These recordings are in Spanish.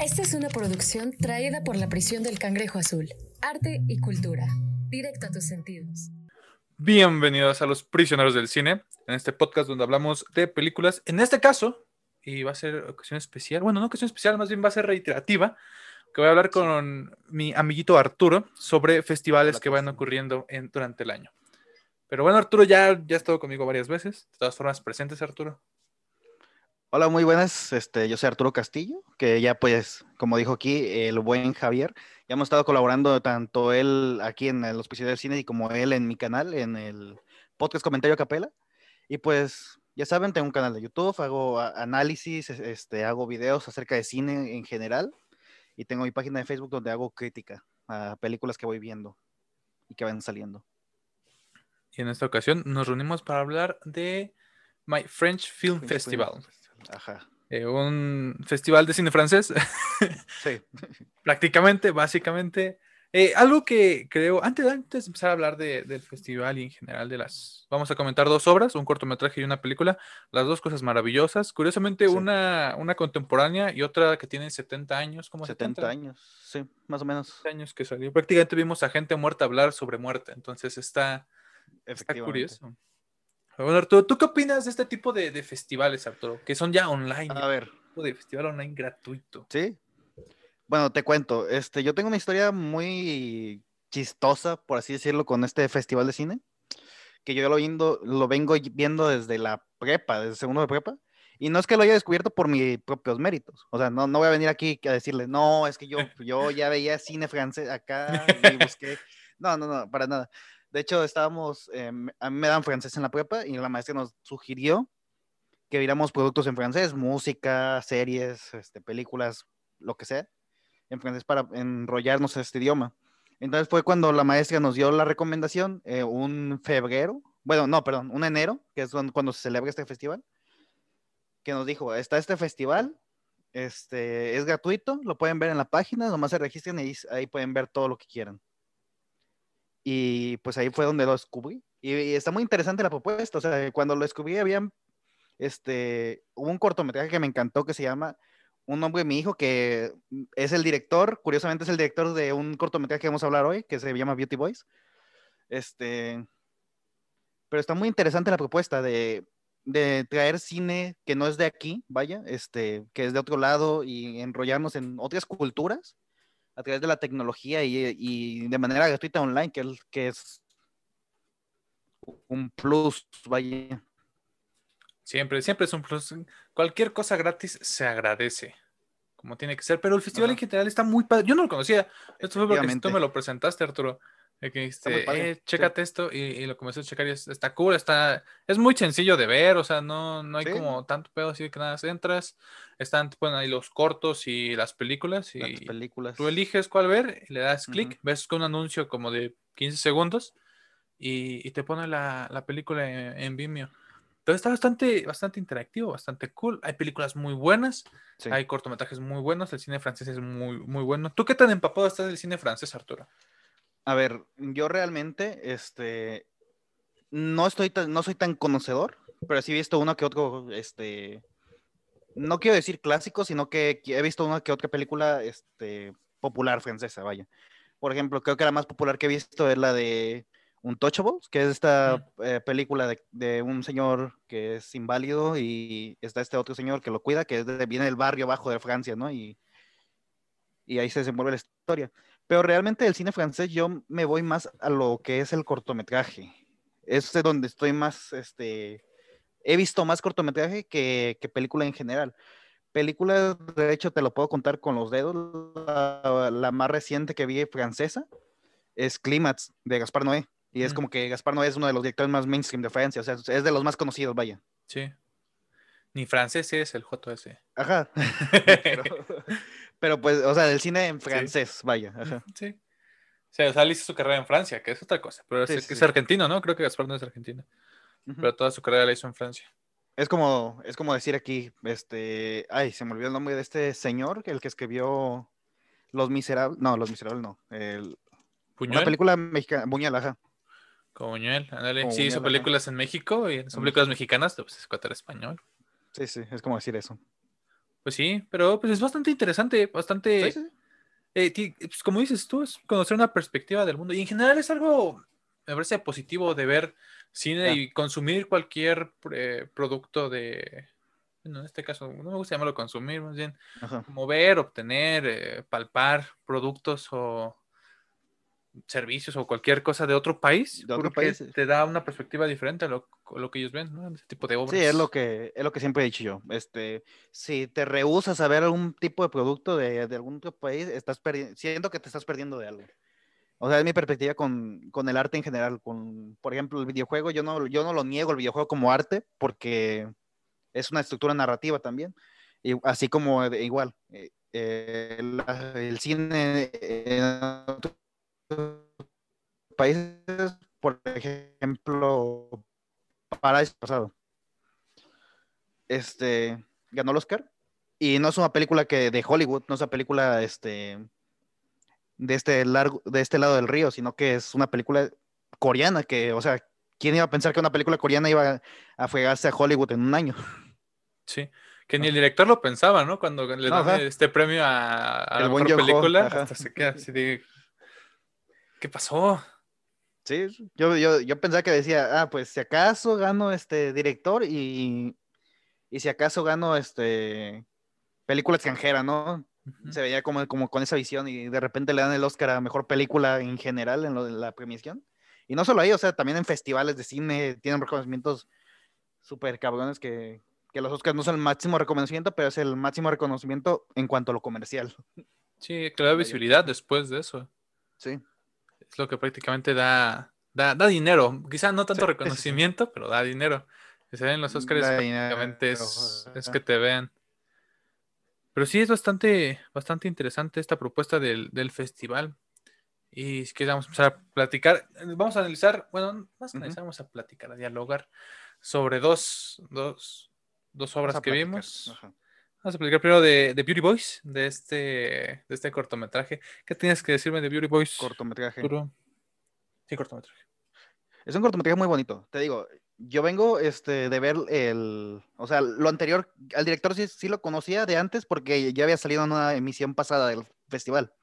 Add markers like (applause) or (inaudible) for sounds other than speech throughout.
Esta es una producción traída por la prisión del Cangrejo Azul. Arte y cultura. Directo a tus sentidos. Bienvenidos a los prisioneros del cine, en este podcast donde hablamos de películas. En este caso, y va a ser ocasión especial, bueno, no ocasión especial, más bien va a ser reiterativa, que voy a hablar con mi amiguito Arturo sobre festivales que van ocurriendo en, durante el año. Pero bueno, Arturo ya, ya ha estado conmigo varias veces. De todas formas, presentes, Arturo. Hola, muy buenas. Este, yo soy Arturo Castillo, que ya pues, como dijo aquí el buen Javier, ya hemos estado colaborando tanto él aquí en el Hospital del Cine y como él en mi canal, en el podcast Comentario Capela. Y pues, ya saben, tengo un canal de YouTube, hago análisis, este, hago videos acerca de cine en general y tengo mi página de Facebook donde hago crítica a películas que voy viendo y que van saliendo. Y en esta ocasión nos reunimos para hablar de My French Film Festival. Ajá. Eh, un festival de cine francés. Sí. (laughs) Prácticamente, básicamente. Eh, algo que creo, antes, antes de empezar a hablar de- del festival y en general de las... Vamos a comentar dos obras, un cortometraje y una película. Las dos cosas maravillosas. Curiosamente, Sí. una, una contemporánea y otra que tiene 70 años. como 70 años, sí, más o menos. años que salió. Prácticamente vimos a gente muerta hablar sobre muerte. Entonces está, está curioso. Bueno, Arturo, ¿tú qué opinas de este tipo de, de festivales, Arturo? Que son ya online. A ver, tipo de festival online gratuito. ¿sí? Bueno, te cuento, este, yo tengo una historia muy chistosa, por así decirlo, con este festival de cine, que yo lo, viendo, lo vengo viendo desde la prepa, desde segundo de prepa, y no es que lo haya descubierto por mis propios méritos, o sea, no, no voy a venir aquí a decirle, no, es que yo, yo ya veía cine francés acá y busqué, (laughs) no, no, no, para nada. De hecho, estábamos, eh, a mí me dan francés en la prepa y la maestra nos sugirió que viéramos productos en francés, música, series, este, películas, lo que sea, en francés para enrollarnos en este idioma. Entonces fue cuando la maestra nos dio la recomendación, eh, un febrero, bueno, no, perdón, un enero, que es cuando, cuando se celebra este festival, que nos dijo, está este festival, este, es gratuito, lo pueden ver en la página, nomás se registren y ahí pueden ver todo lo que quieran. Y pues ahí fue donde lo descubrí. Y, y está muy interesante la propuesta, o sea, cuando lo descubrí habían, este, hubo un cortometraje que me encantó que se llama Un hombre mi hijo, que es el director, curiosamente es el director de un cortometraje que vamos a hablar hoy, que se llama Beauty Boys. Este, pero está muy interesante la propuesta de, de traer cine que no es de aquí, vaya, este, que es de otro lado y enrollarnos en otras culturas a través de la tecnología y, y de manera gratuita online, que es, que es un plus, vaya. Siempre, siempre es un plus. Cualquier cosa gratis se agradece, como tiene que ser. Pero el festival en general está muy padre. Yo no lo conocía. Esto fue porque tú me lo presentaste, Arturo. Que padre, eh, sí. chécate esto y, y lo comencé a checar y es- está cool, está, es muy sencillo de ver, o sea, no, no hay Sí. como tanto pedo así de que nada, entras, están, bueno, ahí los cortos y las películas y Las películas. tú eliges cuál ver, le das clic, Ujú. ves con un anuncio como de 15 segundos y, y te pone la, la película en, en Vimeo. Entonces está bastante, bastante interactivo, bastante cool. Hay películas muy buenas, Sí. hay cortometrajes muy buenos, el cine francés es muy, muy bueno. ¿Tú qué tan empapado estás del cine francés, Arturo? A ver, yo realmente, este, no estoy tan, no soy tan conocedor, pero sí he visto uno que otro, este, no quiero decir clásico, sino que he visto una que otra película, este, popular francesa, vaya. Por ejemplo, creo que la más popular que he visto es la de Untouchables, que es esta eh, película de, de un señor que es inválido y está este otro señor que lo cuida, que es de- viene del barrio abajo de Francia, ¿no? Y, y ahí se desenvuelve la historia. Pero realmente del cine francés yo me voy más a lo que es el cortometraje. Es de donde estoy más, este, he visto más cortometraje que, que película en general. Películas, de hecho, te lo puedo contar con los dedos. La, la más reciente que vi francesa es Clímax de Gaspar Noé. Y es Mm. como que Gaspar Noé es uno de los directores más mainstream de Francia. O sea, es de los más conocidos, vaya. Sí. Ni francés es el JS. Ajá. (laughs) (laughs) pero, (laughs) pero, pues, o sea, del cine en francés, vaya. Ajá. Sí. O sea, o sea, él hizo su carrera en Francia, que es otra cosa. Pero es, Sí, que sí, es sí. argentino, ¿no? Creo que Gaspar no es argentino. Pero toda su carrera la hizo en Francia. Es como, es como decir aquí, este, ay, se me olvidó el nombre de este señor, el que escribió Los Miserables, no, Los Miserables no, el- una Puñuel. película mexicana, Buñuel, ajá. Como Buñuel, ándale. Sí, hizo ajá. películas en México y son películas mexicanas, pues es español. Sí, sí, es como decir eso. Pues sí, pero pues es bastante interesante, bastante... Sí, eh, pues, como dices tú, es conocer una perspectiva del mundo. Y en general es algo, me parece positivo de ver cine y consumir cualquier eh, producto de... Bueno, en este caso, no me gusta llamarlo consumir, más bien Ajá. como ver, obtener, eh, palpar productos o servicios o cualquier cosa de otro país, De otro país, te da una perspectiva diferente a lo, a lo que ellos ven, ¿no? Ese tipo de obras. Sí, es lo que es lo que siempre he dicho yo. Este, si te rehusas a ver algún tipo de producto de, de algún otro país, estás siento que te estás perdiendo de algo. O sea, es mi perspectiva con, con el arte en general. Con, por ejemplo, el videojuego, yo no, yo no lo niego el videojuego como arte, porque es una estructura narrativa también. Y así como igual, eh, eh, la- el cine en otros países, por ejemplo, Paradise pasado. Este ganó el Oscar y no es una película que de Hollywood, no es una película este de este largo de este lado del río, sino que es una película coreana que, o sea, ¿quién iba a pensar que una película coreana iba a fregarse a Hollywood en un año? Sí, que ni el director lo pensaba, ¿no? Cuando le No, dan ajá. este premio a, a la mejor película, hasta se queda así de... ¿Qué pasó? Sí, yo, yo, yo pensaba que decía, ah, pues si acaso gano este director y, y si acaso gano este película extranjera, ¿no? Se veía como, como con esa visión y de repente le dan el Oscar a mejor película en general en lo de la premiación. Y no solo ahí, o sea, también en festivales de cine tienen reconocimientos súper cabrones que, que los Oscars no son el máximo reconocimiento, pero es el máximo reconocimiento en cuanto a lo comercial. Sí, da visibilidad después de eso. Sí, Es lo que prácticamente da, da, da dinero. Quizá no tanto Sí, sí, sí. reconocimiento, pero da dinero. Que se den los Oscars Da prácticamente dinero, es, es que te vean. Pero sí es bastante, bastante interesante esta propuesta del, del festival. Y si quieres vamos a empezar a platicar. Vamos a analizar, bueno, más que vamos a platicar, a dialogar sobre dos, dos, dos obras que platicar. vimos. Ajá. Vamos a platicar primero de, de Beauty Boys, de este, de este cortometraje. ¿Qué tienes que decirme de Beauty Boys? Cortometraje. Sí, cortometraje. Es un cortometraje muy bonito. Te digo, yo vengo este, de ver el. O sea, lo anterior. Al director sí, sí lo conocía de antes porque ya había salido en una emisión pasada del festival.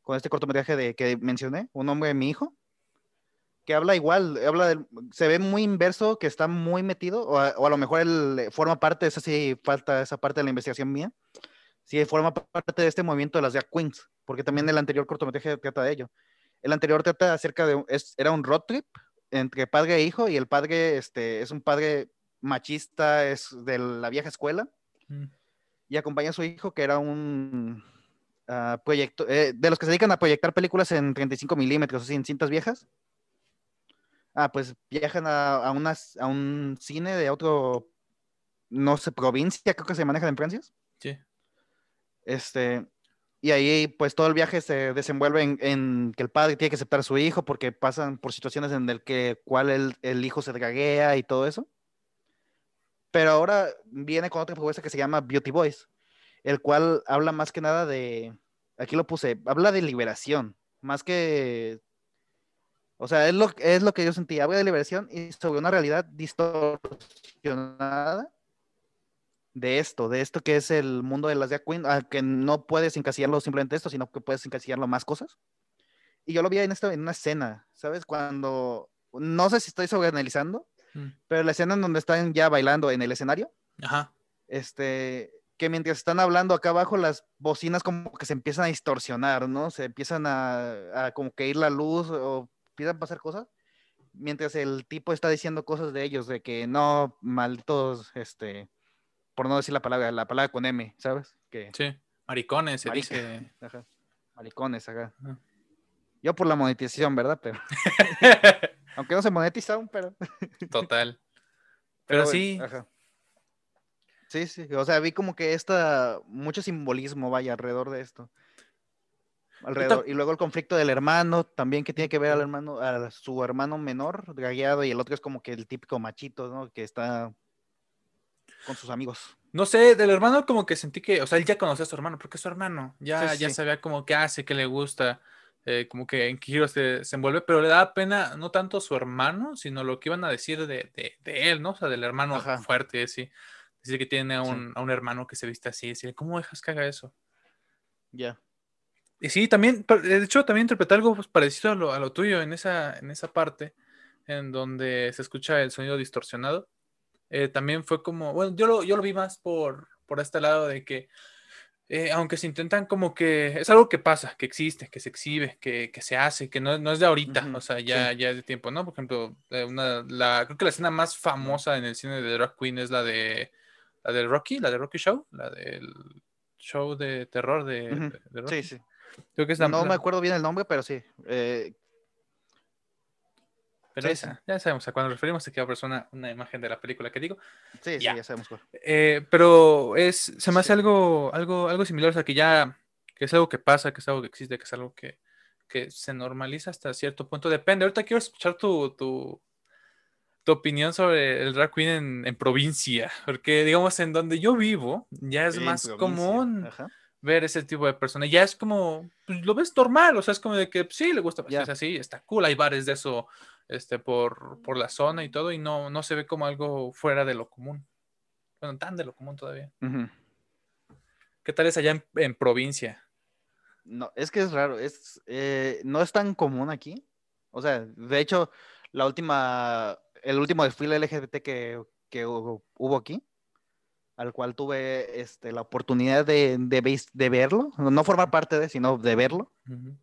Con este cortometraje de, que mencioné, Un hombre de mi hijo. Que habla igual, habla del- se ve muy inverso, que está muy metido, o a, o a lo mejor él forma parte, esa sí falta esa parte de la investigación mía. Sí, forma parte de este movimiento de las drag queens, porque también el anterior cortometraje trata de ello. El anterior trata acerca de, es- era un road trip entre padre e hijo, y el padre este, es un padre machista, es de la vieja escuela, Mm. y acompaña a su hijo, que era un ah, proyecto, eh, de los que se dedican a proyectar películas en 35 milímetros, así en cintas viejas. Ah, pues viajan a, a, unas- a un cine de otro, no sé, provincia, creo que se maneja en Francia. Sí. Este, y ahí pues todo el viaje se desenvuelve en, en que el padre tiene que aceptar a su hijo porque pasan por situaciones en el que cual el, el hijo se draguea y todo eso. Pero ahora viene con otra propuesta que se llama Beauty Boys, el cual habla más que nada de, aquí lo puse, habla de liberación, más que, o sea, es lo, es lo que yo sentí, habla de liberación y sobre una realidad distorsionada de esto, de esto que es el mundo de las drag queen, ah, que no puedes encasillarlo simplemente esto, sino que puedes encasillarlo más cosas. Y yo lo vi en, esto, en una escena, ¿sabes? Cuando, no sé si estoy sobreanalizando, Mm. pero la escena en donde están ya bailando en el escenario, Ajá. este, que mientras están hablando acá abajo, las bocinas como que se empiezan a distorsionar, ¿no? Se empiezan a, a como que ir la luz o empiezan a pasar cosas, mientras el tipo está diciendo cosas de ellos, de que no, malditos, este, por no decir la palabra, la palabra con M, ¿sabes? Que, Sí. Maricones, se Marica. dice. (laughs) ajá, maricones, acá. Yo por la monetización, ¿verdad? Pero, (laughs) aunque no se monetiza aún, pero... (laughs) Total. Pero sí, ajá. Sí, sí. O sea, vi como que esta, mucho simbolismo, vaya, alrededor de esto. Alrededor. Y luego el conflicto del hermano, también que tiene que ver al hermano, a su hermano menor, dragueado, y el otro es como que el típico machito, ¿no? Que está con sus amigos. no sé, del hermano como que sentí que, o sea, él ya conocía a su hermano, porque es su hermano, ya, Sí, ya sabía como qué hace, qué le gusta, eh, como que en qué giro se, se envuelve, pero le da pena no tanto su hermano, sino lo que iban a decir de, de, de él, ¿no? O sea, del hermano Ajá. fuerte, sí. Decir que tiene a Sí. un, a un hermano que se viste así, decir, ¿cómo dejas que haga eso? Ya. Y sí, también, de hecho, también interpreté algo pues, parecido a lo, a lo tuyo en esa, en esa parte, en donde se escucha el sonido distorsionado. Eh, también fue como, bueno, yo lo, yo lo vi más por, por este lado de que, eh, aunque se intentan como que, es algo que pasa, que existe, que se exhibe, que, que se hace, que no, no es de ahorita, Ujú, o sea, ya, sí. ya es de tiempo, ¿no? Por ejemplo, eh, una, la, creo que la escena más famosa en el cine de Drag Queen es la de, la de Rocky, la de Rocky Show, la del show de terror de, de- de Rocky. Sí, sí. Creo que es la, No la- me acuerdo bien el nombre, pero sí. Eh, Pero Sí, esa, ya sabemos a cuando nos referimos a que persona una imagen de la película que digo. sí, sí, Ya. ya sabemos cuál. Eh, pero es, se me hace Sí. algo, algo, algo similar, o sea, que ya, que es algo que pasa, que es algo que existe, que es algo que, que se normaliza hasta cierto punto. Depende. Ahorita quiero escuchar tu, tu, tu opinión sobre el drag queen en, en provincia, porque digamos en donde yo vivo ya es más provincia, común ajá. Ver ese tipo de personas. Ya es como, pues, lo ves normal, o sea, es como de que pues, sí, le gusta Ya. vestirse así, está cool, hay bares de eso este, por, por la zona y todo, y no, no se ve como algo fuera de lo común. Bueno, tan de lo común todavía. ¿Qué tal es allá en, en provincia? No, es que es raro, es, eh, no es tan común aquí. O sea, de hecho, la última, el último desfile LGBT que, que hubo aquí, al cual tuve este, la oportunidad de, de, de verlo, no formar parte de, sino de verlo, Ujú.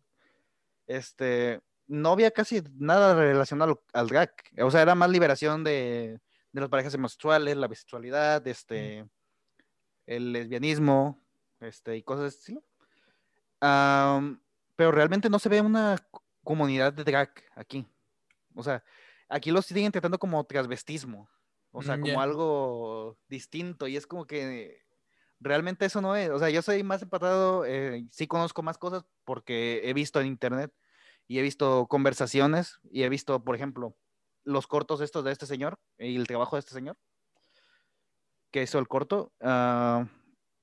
este, no había casi nada relacionado al, al drag. O sea, era más liberación de, de las parejas homosexuales, la bisexualidad, este, el lesbianismo, este, y cosas de ese estilo. Am, pero realmente no se ve una co- comunidad de drag aquí. O sea, aquí lo siguen tratando como transvestismo. O sea, Mm, como ya. algo distinto. Y es como que realmente eso no es. O sea, yo soy más empatado, eh, sí conozco más cosas porque he visto en internet y he visto conversaciones y he visto, por ejemplo, los cortos estos de este señor y el trabajo de este señor que hizo el corto. ah,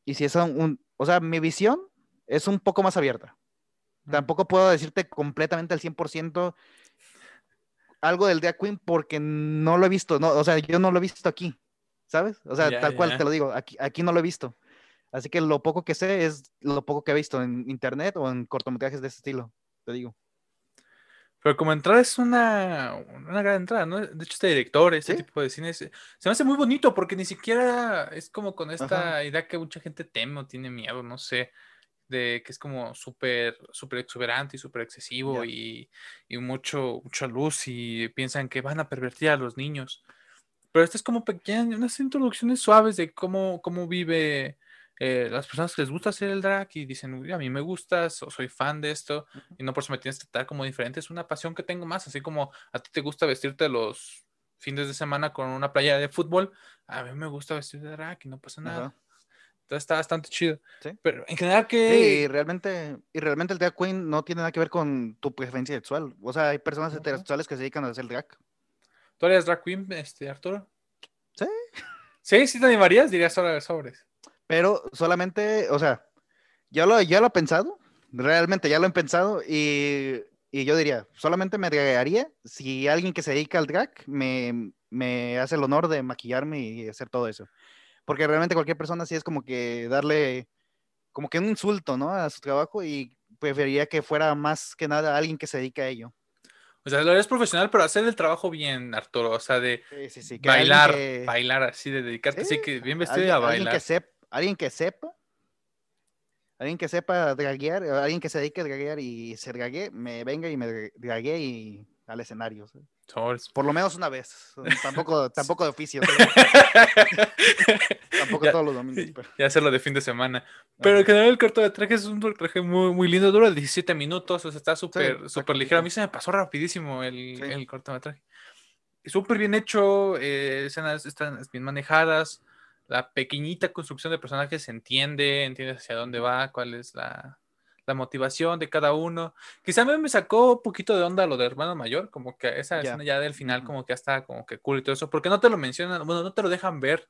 y si es un, o sea, mi visión es un poco más abierta. Tampoco puedo decirte completamente al 100% algo del drag queen porque no lo he visto, no, o sea, yo no lo he visto aquí, ¿sabes? O sea, tal cual te lo digo, aquí, aquí no lo he visto. Así que lo poco que sé es lo poco que he visto en internet o en cortometrajes de ese estilo, te digo. Pero como entrada es una, una gran entrada, ¿no? De hecho, este director, este Sí. tipo de cine, se, se me hace muy bonito porque ni siquiera es como con esta Ajá. idea que mucha gente teme o tiene miedo, no sé, de que es como súper, súper exuberante y súper excesivo Ya. y, y mucho, mucha luz y piensan que van a pervertir a los niños. Pero esta es como pequeñas, unas introducciones suaves de cómo, cómo vive eh, las personas que les gusta hacer el drag y dicen, "Uy, a mí me gusta, so- soy fan de esto y no por eso me tienes que tratar como diferente, es una pasión que tengo más, así como a ti te gusta vestirte los fines de semana con una playa de fútbol, a mí me gusta vestir de drag y no pasa nada. Ajá. Entonces está bastante chido. Sí. Pero en general Sí, que... y realmente, y realmente el drag queen no tiene nada que ver con tu preferencia sexual. O sea, hay personas heterosexuales que se dedican a hacer drag. ¿Tú eres drag queen, este, Arturo? Sí. Sí, sí te animarías, dirías sobre sobres. Pero solamente, o sea, ya lo, ya lo he pensado, realmente ya lo he pensado y, y yo diría, solamente me dragaría si alguien que se dedica al drag me, me hace el honor de maquillarme y hacer todo eso. Porque realmente cualquier persona sí es como que darle, como que un insulto, ¿no? A su trabajo y preferiría que fuera más que nada alguien que se dedica a ello. O sea, lo eres profesional, pero hacer el trabajo bien, Arturo. O sea, de Sí, sí, sí. que alguien bailar, que- bailar así, de dedicarte Sí, así que bien vestido alguien, a alguien bailar. que sepa, alguien que sepa, alguien que sepa draguear, alguien que se dedique a draguear y se drague, me venga y me dra- drague y al escenario. Por lo menos una vez. (laughs) Tampoco, tampoco de oficio. (laughs) Tampoco Ya- todos los domingos. pero- y hacerlo de fin de semana. Pero en general el cortometraje es un cortometraje muy, muy lindo, dura 17 minutos, o sea, está súper súper ligero. A mí se me pasó rapidísimo el, Sí. el cortometraje. Súper bien hecho, eh, escenas están bien manejadas, la pequeñita construcción de personajes se entiende, entiendes hacia dónde va, cuál es la, la motivación de cada uno. Quizá mí me sacó un poquito de onda lo de hermano mayor, como que esa Ya. escena ya del final como que hasta como que cool y todo eso, porque no te lo mencionan, bueno, no te lo dejan ver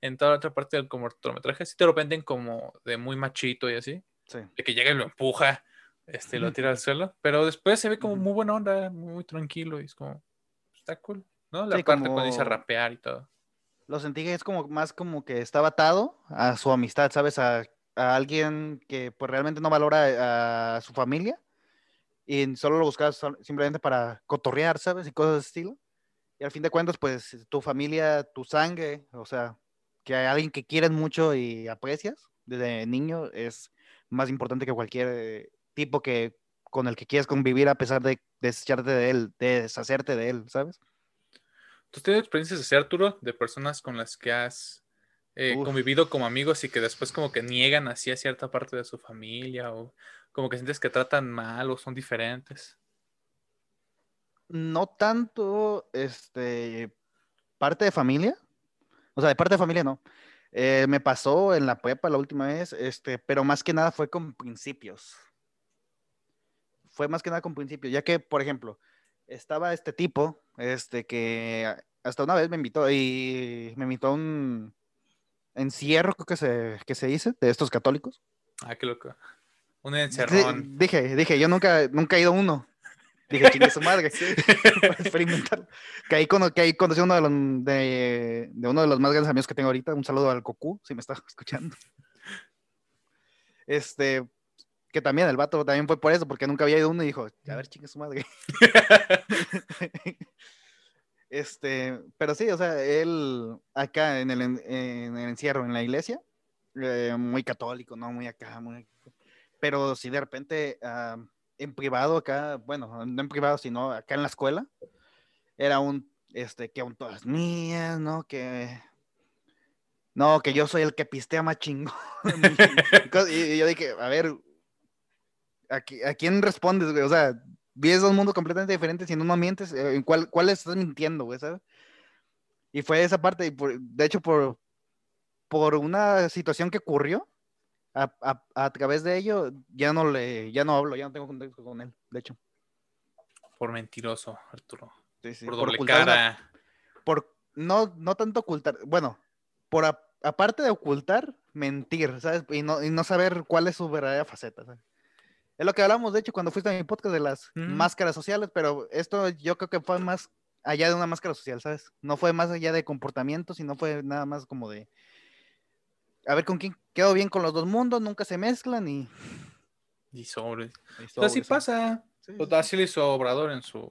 en toda la otra parte del cortometraje, sí te lo venden como de muy machito y así, Sí. de que llega y lo empuja, este, lo tira al suelo, pero después se ve como muy buena onda, muy tranquilo y es como, está cool, ¿no? La Sí, parte cuando dice rapear y todo. Lo sentí que es como más como que estaba atado a su amistad, ¿sabes? A, a alguien que pues realmente no valora a su familia y solo lo buscas simplemente para cotorrear, ¿sabes? Y cosas de estilo. Y al fin de cuentas, pues tu familia, tu sangre, o sea, que hay alguien que quieres mucho y aprecias desde niño es más importante que cualquier tipo que con el que quieres convivir a pesar de desecharte de él, de deshacerte de él, ¿sabes? ¿Tú tienes experiencias así, Arturo, de personas con las que has eh, convivido como amigos y que después como que niegan así a cierta parte de su familia o como que sientes que tratan mal o son diferentes? No tanto, este, parte de familia, o sea, de parte de familia no. Eh, me pasó en la prepa la última vez, este, pero más que nada fue con principios. Fue más que nada con principios, ya que, por ejemplo, estaba este tipo, este, que hasta una vez me invitó y me invitó a un encierro, creo que se, que se dice, de estos católicos. Ah, qué loco. Un encerrón. dije, dije, yo nunca, nunca he ido a uno. Dije, chingue su madre, (laughs) (laughs) experimentar. Que ahí, cono- que ahí conocí uno de, los, de, de uno de los más grandes amigos que tengo ahorita. Un saludo al Cocu, si me está (laughs) escuchando. Este, que también el vato también fue por eso, porque nunca había ido uno y dijo, a ver, chingue su madre. Este, pero sí, o sea, él acá en el, en, el encierro, en la iglesia, eh, muy católico, ¿no? Muy acá, muy... Pero sí, de repente, ah, en privado acá, bueno, no en privado, sino acá en la escuela, era un, este, que aún todas mías, ¿no? Que... No, que yo soy el que pistea más chingón. (laughs) y, yo dije, a ver, ¿a, a quién respondes, güey? O sea, vives dos mundos completamente diferentes y uno mientes, eh, ¿en cuál, cuál estás mintiendo, güey, sabes? Y fue esa parte, y por- de hecho, por, por una situación que ocurrió, a, a- a través de ello, ya no le, ya no hablo, ya no tengo contacto con él, de hecho. Por mentiroso, Arturo. Sí, sí, por por doble ocultar una- cara. por no, no tanto ocultar, bueno, por a- aparte de ocultar, mentir, ¿sabes? Y no, y no saber cuál es su verdadera faceta, ¿sabes? Es lo que hablamos, de hecho, cuando fuiste a mi podcast de las Ujú. máscaras sociales, pero esto yo creo que fue más allá de una máscara social, ¿sabes? No fue más allá de comportamiento, sino fue nada más como de a ver con quién quedo bien con los dos mundos, nunca se mezclan y, Y sobre. y sea, así pasa. Sí, sí, sí. Así lo hizo Obrador en su,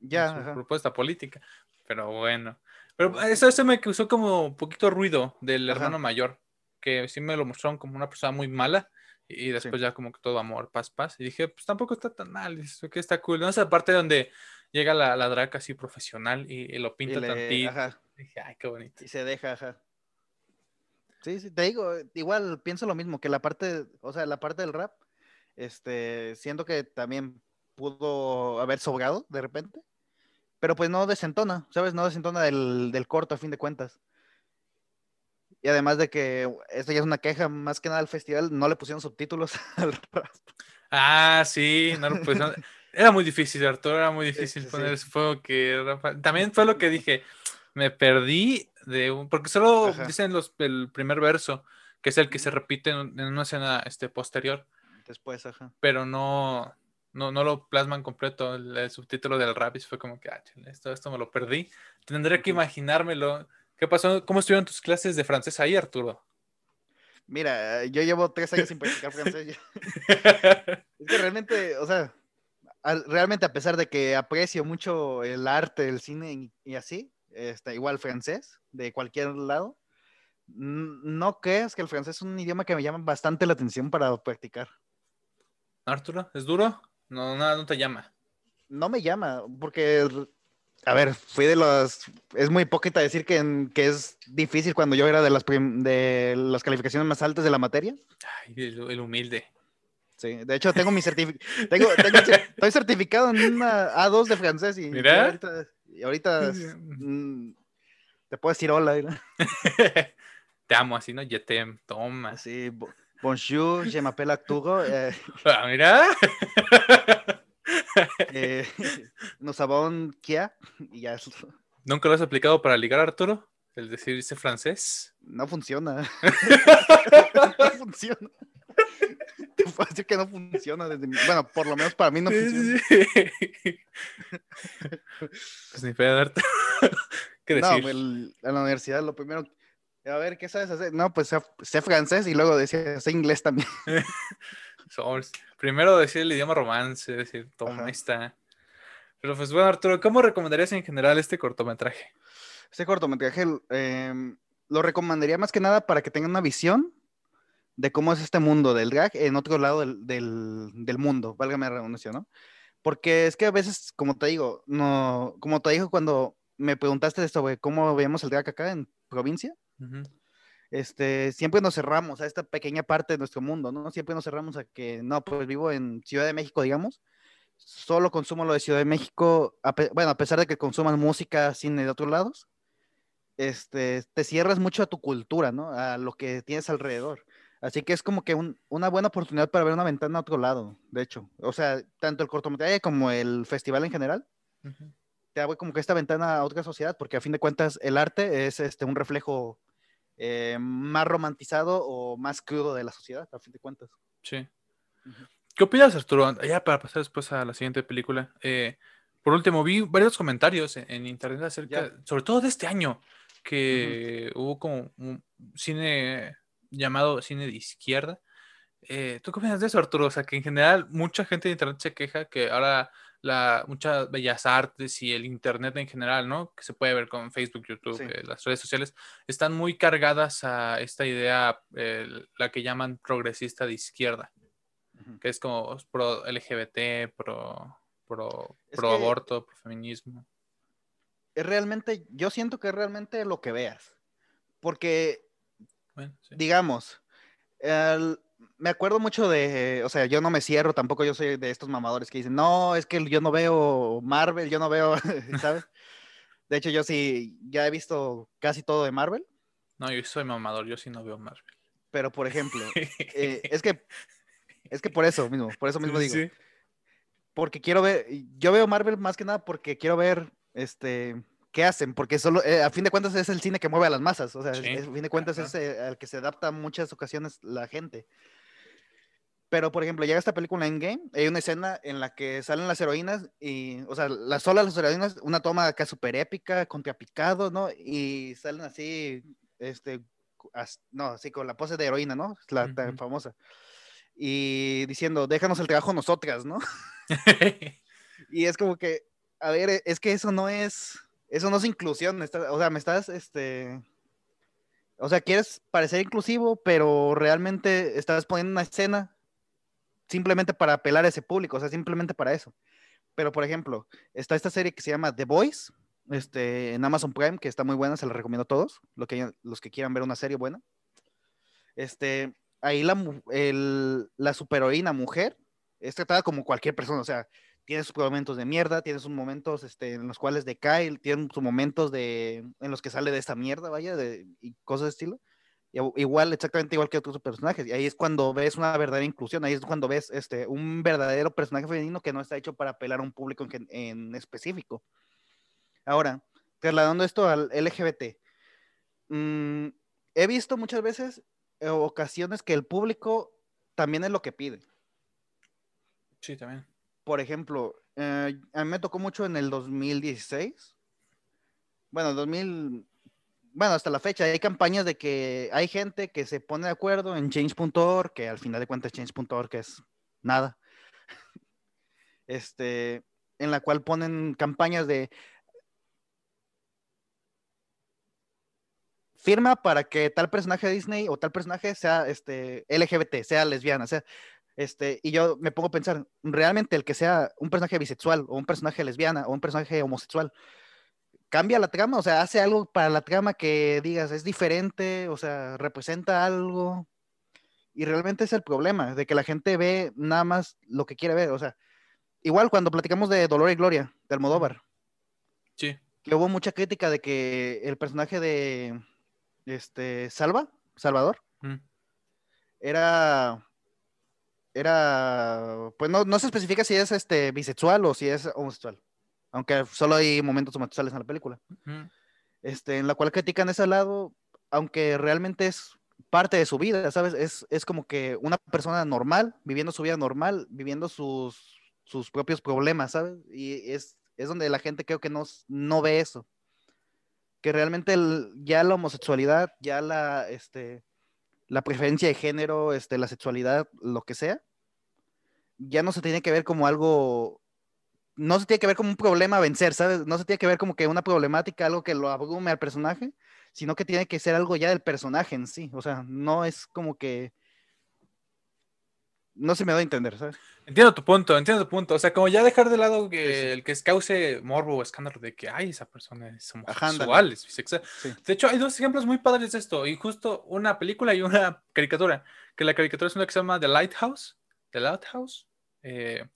Ya, en su propuesta política. Pero bueno. Pero eso, eso me causó como un poquito ruido del Ajá. hermano mayor, que sí me lo mostraron como una persona muy mala. Y después ya como que todo amor, paz, paz. Y dije, pues tampoco está tan mal, es que está cool. No esa parte donde llega la, la draca así profesional y, y lo Y pinta le- tantito. ajá. Dije, ay, qué bonito. Y se deja, ajá. Sí, sí, te digo, igual pienso lo mismo, que la parte, o sea, la parte del rap, este, siento que también pudo haber sobrado de repente, pero pues no desentona, ¿sabes? No desentona del, del corto a fin de cuentas. Y además de que esto ya es una queja más que nada al festival, no le pusieron subtítulos (laughs) al rap. Ah, sí, no, lo- no- era muy difícil, Arturo, era muy difícil sí, sí. poner ese fuego que Rafa- También fue lo que dije, me perdí de un, porque solo Ajá. dicen los, el primer verso, que es el que se repite en, una escena este, posterior, Después, ajá. pero no, no, no lo plasman completo, el, el subtítulo del rap, y fue como que, ah, chale, esto, esto me lo perdí. Tendré que imaginármelo. ¿Qué pasó? ¿Cómo estuvieron tus clases de francés ahí, Arturo? Mira, yo llevo tres años sin practicar francés. (laughs) Es que realmente, o sea, al- realmente a pesar de que aprecio mucho el arte, el cine y, así, este, igual francés, de cualquier lado, no creas que el francés es un idioma que me llama bastante la atención para practicar. Arturo, ¿es duro? No, nada, no te llama. No me llama, porque, a ver, fui de los, es muy hipócrita decir que, en- que es difícil cuando yo era de las, prim- de las calificaciones más altas de la materia. Ay, el, el humilde. Sí, de hecho tengo mi certificado, tengo, tengo estoy certificado en una A2 de francés y, Mira. ahorita, y ahorita, mm, te puedo decir hola. (laughs) te amo así, ¿no? Ya te toma. Bo- bonjour, je m'appelle Arturo, eh, Ah, mira. (laughs) eh, (laughs) nous avons kia, y ya, es- ¿Nunca lo has aplicado para ligar, Arturo? El decirse francés. no funciona. (laughs) (laughs) no funciona. Te puedo decir que no funciona desde mi- bueno, por lo menos para mí no funciona. pues ni pedo, Arturo. ¿Qué No, decir? el- a la universidad lo primero, a ver, ¿qué sabes hacer? No, pues sé, sé francés y luego decía, sé inglés también. Sobres. Primero decir el idioma romance, decir, toma, ahí está. Pero pues bueno, Arturo, ¿cómo recomendarías en general este cortometraje? Ese cortometraje em, lo recomendaría más que nada para que tengan una visión de cómo es este mundo del drag en otro lado del, del, del mundo, válgame la redundancia, ¿no? Porque es que a veces, como te digo, no, como te dijo cuando me preguntaste sobre cómo veíamos el drag acá en provincia, Ujú. Este, siempre nos cerramos a esta pequeña parte de nuestro mundo, ¿no? Siempre nos cerramos a que, no, pues vivo en Ciudad de México, digamos, solo consumo lo de Ciudad de México, a bueno, a pesar de que consuman música, cine de otros lados, este, te cierras mucho a tu cultura, ¿no? A lo que tienes alrededor. Así que es como que un- una buena oportunidad para ver una ventana a otro lado, de hecho. O sea, tanto el cortometraje como el festival en general, Ujú. te abre como que esta ventana a otra sociedad, porque a fin de cuentas el arte es este, un reflejo eh, más romantizado o más crudo de la sociedad, a fin de cuentas. Sí. ¿Qué opinas, Arturo? Ya para pasar después a la siguiente película. eh, por último, vi varios comentarios en, en internet acerca, Ya. sobre todo de este año, que hubo como un cine llamado cine de izquierda. Eh, ¿tú qué opinas de eso, Arturo? O sea, que en general mucha gente de internet se queja que ahora la, muchas bellas artes y el internet en general, ¿no? Que se puede ver con Facebook, YouTube, Sí. eh, las redes sociales, están muy cargadas a esta idea, eh, la que llaman progresista de izquierda que es como pro LGBT, pro, pro, pro aborto, pro feminismo. Es realmente, yo siento que es realmente lo que veas, porque Bueno, sí. digamos, el- me acuerdo mucho de, o sea, yo no me cierro, tampoco yo soy de estos mamadores que dicen, no, es que yo no veo Marvel, yo no veo, (laughs) ¿sabes? De hecho, yo sí, ya he visto casi todo de Marvel, No, yo soy mamador, yo sí no veo Marvel. pero por ejemplo, eh, (laughs) es que, es que por eso mismo, por eso mismo digo, Sí. porque quiero ver, yo veo Marvel más que nada porque quiero ver, este, qué hacen, porque solo, eh, a fin de cuentas es el cine que mueve a las masas, o sea, Sí, a fin de cuentas es eh, al que se adapta muchas ocasiones la gente. Pero, por ejemplo, llega esta película Endgame, hay una escena en la que salen las heroínas y, o sea, las solas las heroínas, una toma acá súper épica, contrapicado, ¿no? Y salen así, este, as- no, así con la pose de heroína, ¿no? La tan Ujú. famosa. Y diciendo, déjanos el trabajo nosotras, ¿no? (laughs) (laughs) Y es como que, a ver, e- es que eso no es, eso no es inclusión, está- o sea, me estás, este, o sea, quieres parecer inclusivo, pero realmente estás poniendo una escena simplemente para apelar a ese público, o sea, simplemente para eso. Pero, por ejemplo, está esta serie que se llama The Voice, este, en Amazon Prime, que está muy buena, se la recomiendo a todos, lo que, los que quieran ver una serie buena. Este, ahí la, el- la superheroína mujer es tratada como cualquier persona, o sea, tiene sus momentos de mierda, tiene sus momentos este, en los cuales decae, tiene sus momentos de, en los que sale de esta mierda, vaya, de, y cosas de estilo. Igual, exactamente igual que otros personajes. Y ahí es cuando ves una verdadera inclusión, ahí es cuando ves este, un verdadero personaje femenino que no está hecho para apelar a un público en, en específico. Ahora, trasladando esto al LGBT, mm, he visto muchas veces eh, ocasiones que el público también es lo que pide Sí, también. por ejemplo, eh, a mí me tocó mucho en el 2016. Bueno, 2000, bueno, hasta la fecha hay campañas de que hay gente que se pone de acuerdo en change.org, que al final de cuentas change.org es nada. (laughs) Este, en la cual ponen campañas de firma para que tal personaje de Disney o tal personaje sea este LGBT, sea lesbiana, sea este, y yo me pongo a pensar, realmente el que sea un personaje bisexual o un personaje lesbiana o un personaje homosexual, cambia la trama, o sea, hace algo para la trama que digas es diferente, o sea, representa algo. Y realmente es el problema, de que la gente ve nada más lo que quiere ver, o sea, igual cuando platicamos de Dolor y Gloria, de Almodóvar, Sí. que hubo mucha crítica de que el personaje de este Salva, Salvador, Mm. era era pues no, no se especifica si es este bisexual o si es homosexual aunque solo hay momentos homosexuales en la película. Este en la cual critican ese lado aunque realmente es parte de su vida sabes es, es como que una persona normal viviendo su vida normal viviendo sus sus propios problemas sabes y es es donde la gente creo que no, no ve eso. Que realmente el- ya la homosexualidad, ya la, este, la preferencia de género, este, la sexualidad, lo que sea, ya no se tiene que ver como algo, no se tiene que ver como un problema a vencer, ¿sabes? No se tiene que ver como que una problemática, algo que lo abrume al personaje, sino que tiene que ser algo ya del personaje en sí. O sea, no es como que... No se me da a entender, ¿sabes? Entiendo tu punto, entiendo tu punto. O sea, como ya dejar de lado que Sí, sí. el que cause morbo o escándalo de que, ay, esa persona es Ajá, homosexual, es bisexual. Sí. De hecho, hay dos ejemplos muy padres de esto, y justo una película y una (laughs) caricatura, que la caricatura es una que se llama The Lighthouse, The Lighthouse, eh,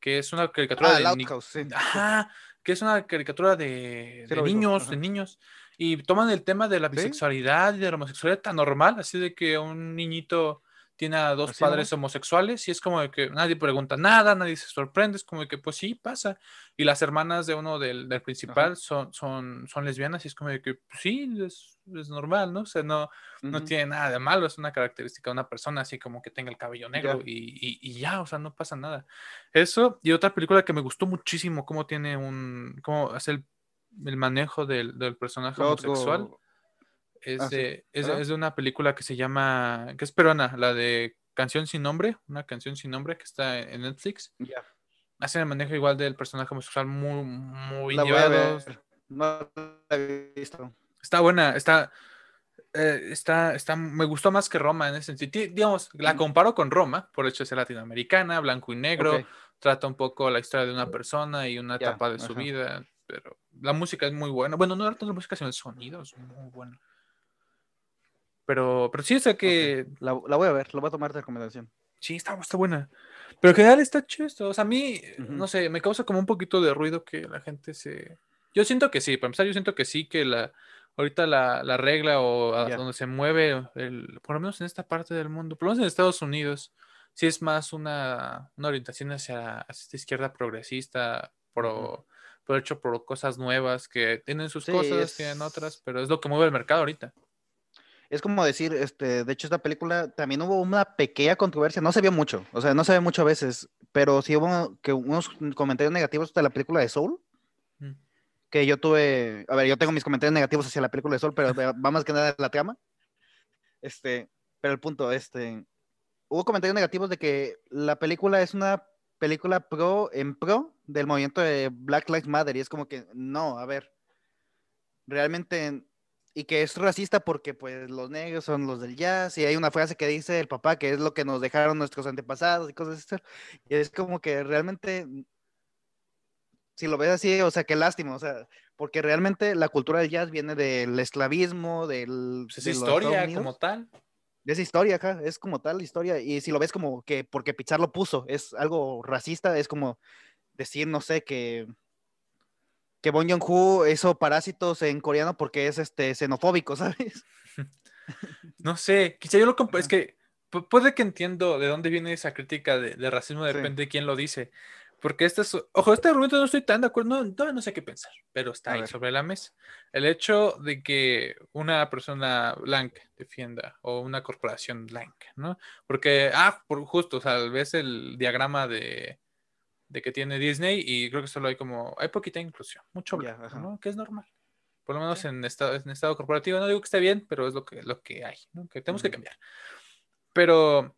que es una caricatura Ah, de... Outhouse, sí. Ajá, que es una caricatura de, Sí de niños, de niños, y toman el tema de la bisexualidad y de la homosexualidad tan normal, así de que un niñito tiene a dos Así padres homosexuales y es como de que nadie pregunta nada, nadie se sorprende, es como de que pues sí, pasa. Y las hermanas de uno del, del principal son, son, son lesbianas y es como de que pues, sí, es, es normal, ¿no? O sea, no, no Ujú. tiene nada de malo, es una característica de una persona así como que tenga el cabello negro y, y- y ya, o sea, no pasa nada. Eso, y otra película que me gustó muchísimo, cómo tiene un, cómo hace el, el manejo del, del personaje homosexual, es, ah, sí, de, es, es de una película que se llama, que es peruana, la de Canción sin nombre, una canción sin nombre que está en Netflix. Ya. Hacen el manejo igual del personaje homosexual muy, muy La llevado. No la he visto. Está buena, está, eh, está, está, me gustó más que Roma en ese sentido. Ti- Digamos, la comparo con Roma, por hecho ser latinoamericana, blanco y negro, trata un poco la historia de una persona y una etapa de su ajá. vida, pero la música es muy buena. Bueno, no tanto la música, sino el sonido es muy bueno. Pero, pero sí, o sea que. La, la voy a ver, lo voy a tomar de recomendación. Sí, está, está buena. Pero en general está chido. O sea, a mí, no sé, me causa como un poquito de ruido que la gente se. Yo siento que sí, para empezar, yo siento que sí, que la ahorita la, la regla o a donde se mueve, el, por lo menos en esta parte del mundo, por lo menos en Estados Unidos, sí es más una, una orientación hacia, hacia esta izquierda progresista, pro, por hecho por cosas nuevas que tienen sus Sí, cosas, es- tienen otras, pero es lo que mueve el mercado ahorita. Es como decir, este, de hecho, esta película también hubo una pequeña controversia, no se vio mucho, o sea, no se ve mucho a veces, pero sí hubo que unos comentarios negativos de la película de Soul, Mm. que yo tuve, a ver, yo tengo mis comentarios negativos hacia la película de Soul, pero va más que nada la trama. Este, pero el punto, este, hubo comentarios negativos de que la película es una película pro, en pro del movimiento de Black Lives Matter, y es como que, no, a ver, realmente, y que es racista porque pues los negros son los del jazz, y hay una frase que dice el papá que es lo que nos dejaron nuestros antepasados y cosas así, y es como que realmente, si lo ves así, o sea, qué lástima, o sea, porque realmente la cultura del jazz viene del esclavismo, del... Es de historia como tal. Es historia, acá, es como tal historia. Y si lo ves como que porque Pixar lo puso, es algo racista, es como decir, no sé, que, que Bong Joon-ho hizo parásitos en coreano porque es este xenofóbico, (laughs) ¿sabes? No sé, quizá yo lo comp- es que pu- puede que entiendo de dónde viene esa crítica de, de racismo, Sí. depende de quién lo dice. Porque este es, ojo, este argumento no estoy tan de acuerdo, no, todavía no sé qué pensar, pero está A ahí ver. sobre la mesa. El hecho de que una persona blanca defienda o una corporación blanca, ¿no? Porque, ah, por justo, o sea, ves el diagrama de, de que tiene Disney y creo que solo hay como, hay poquita inclusión, mucho blanco, ajá. ¿no? Que es normal. Por lo menos en estado, en estado corporativo, no digo que esté bien, pero es lo que, lo que hay, ¿no? Que tenemos que cambiar. Pero,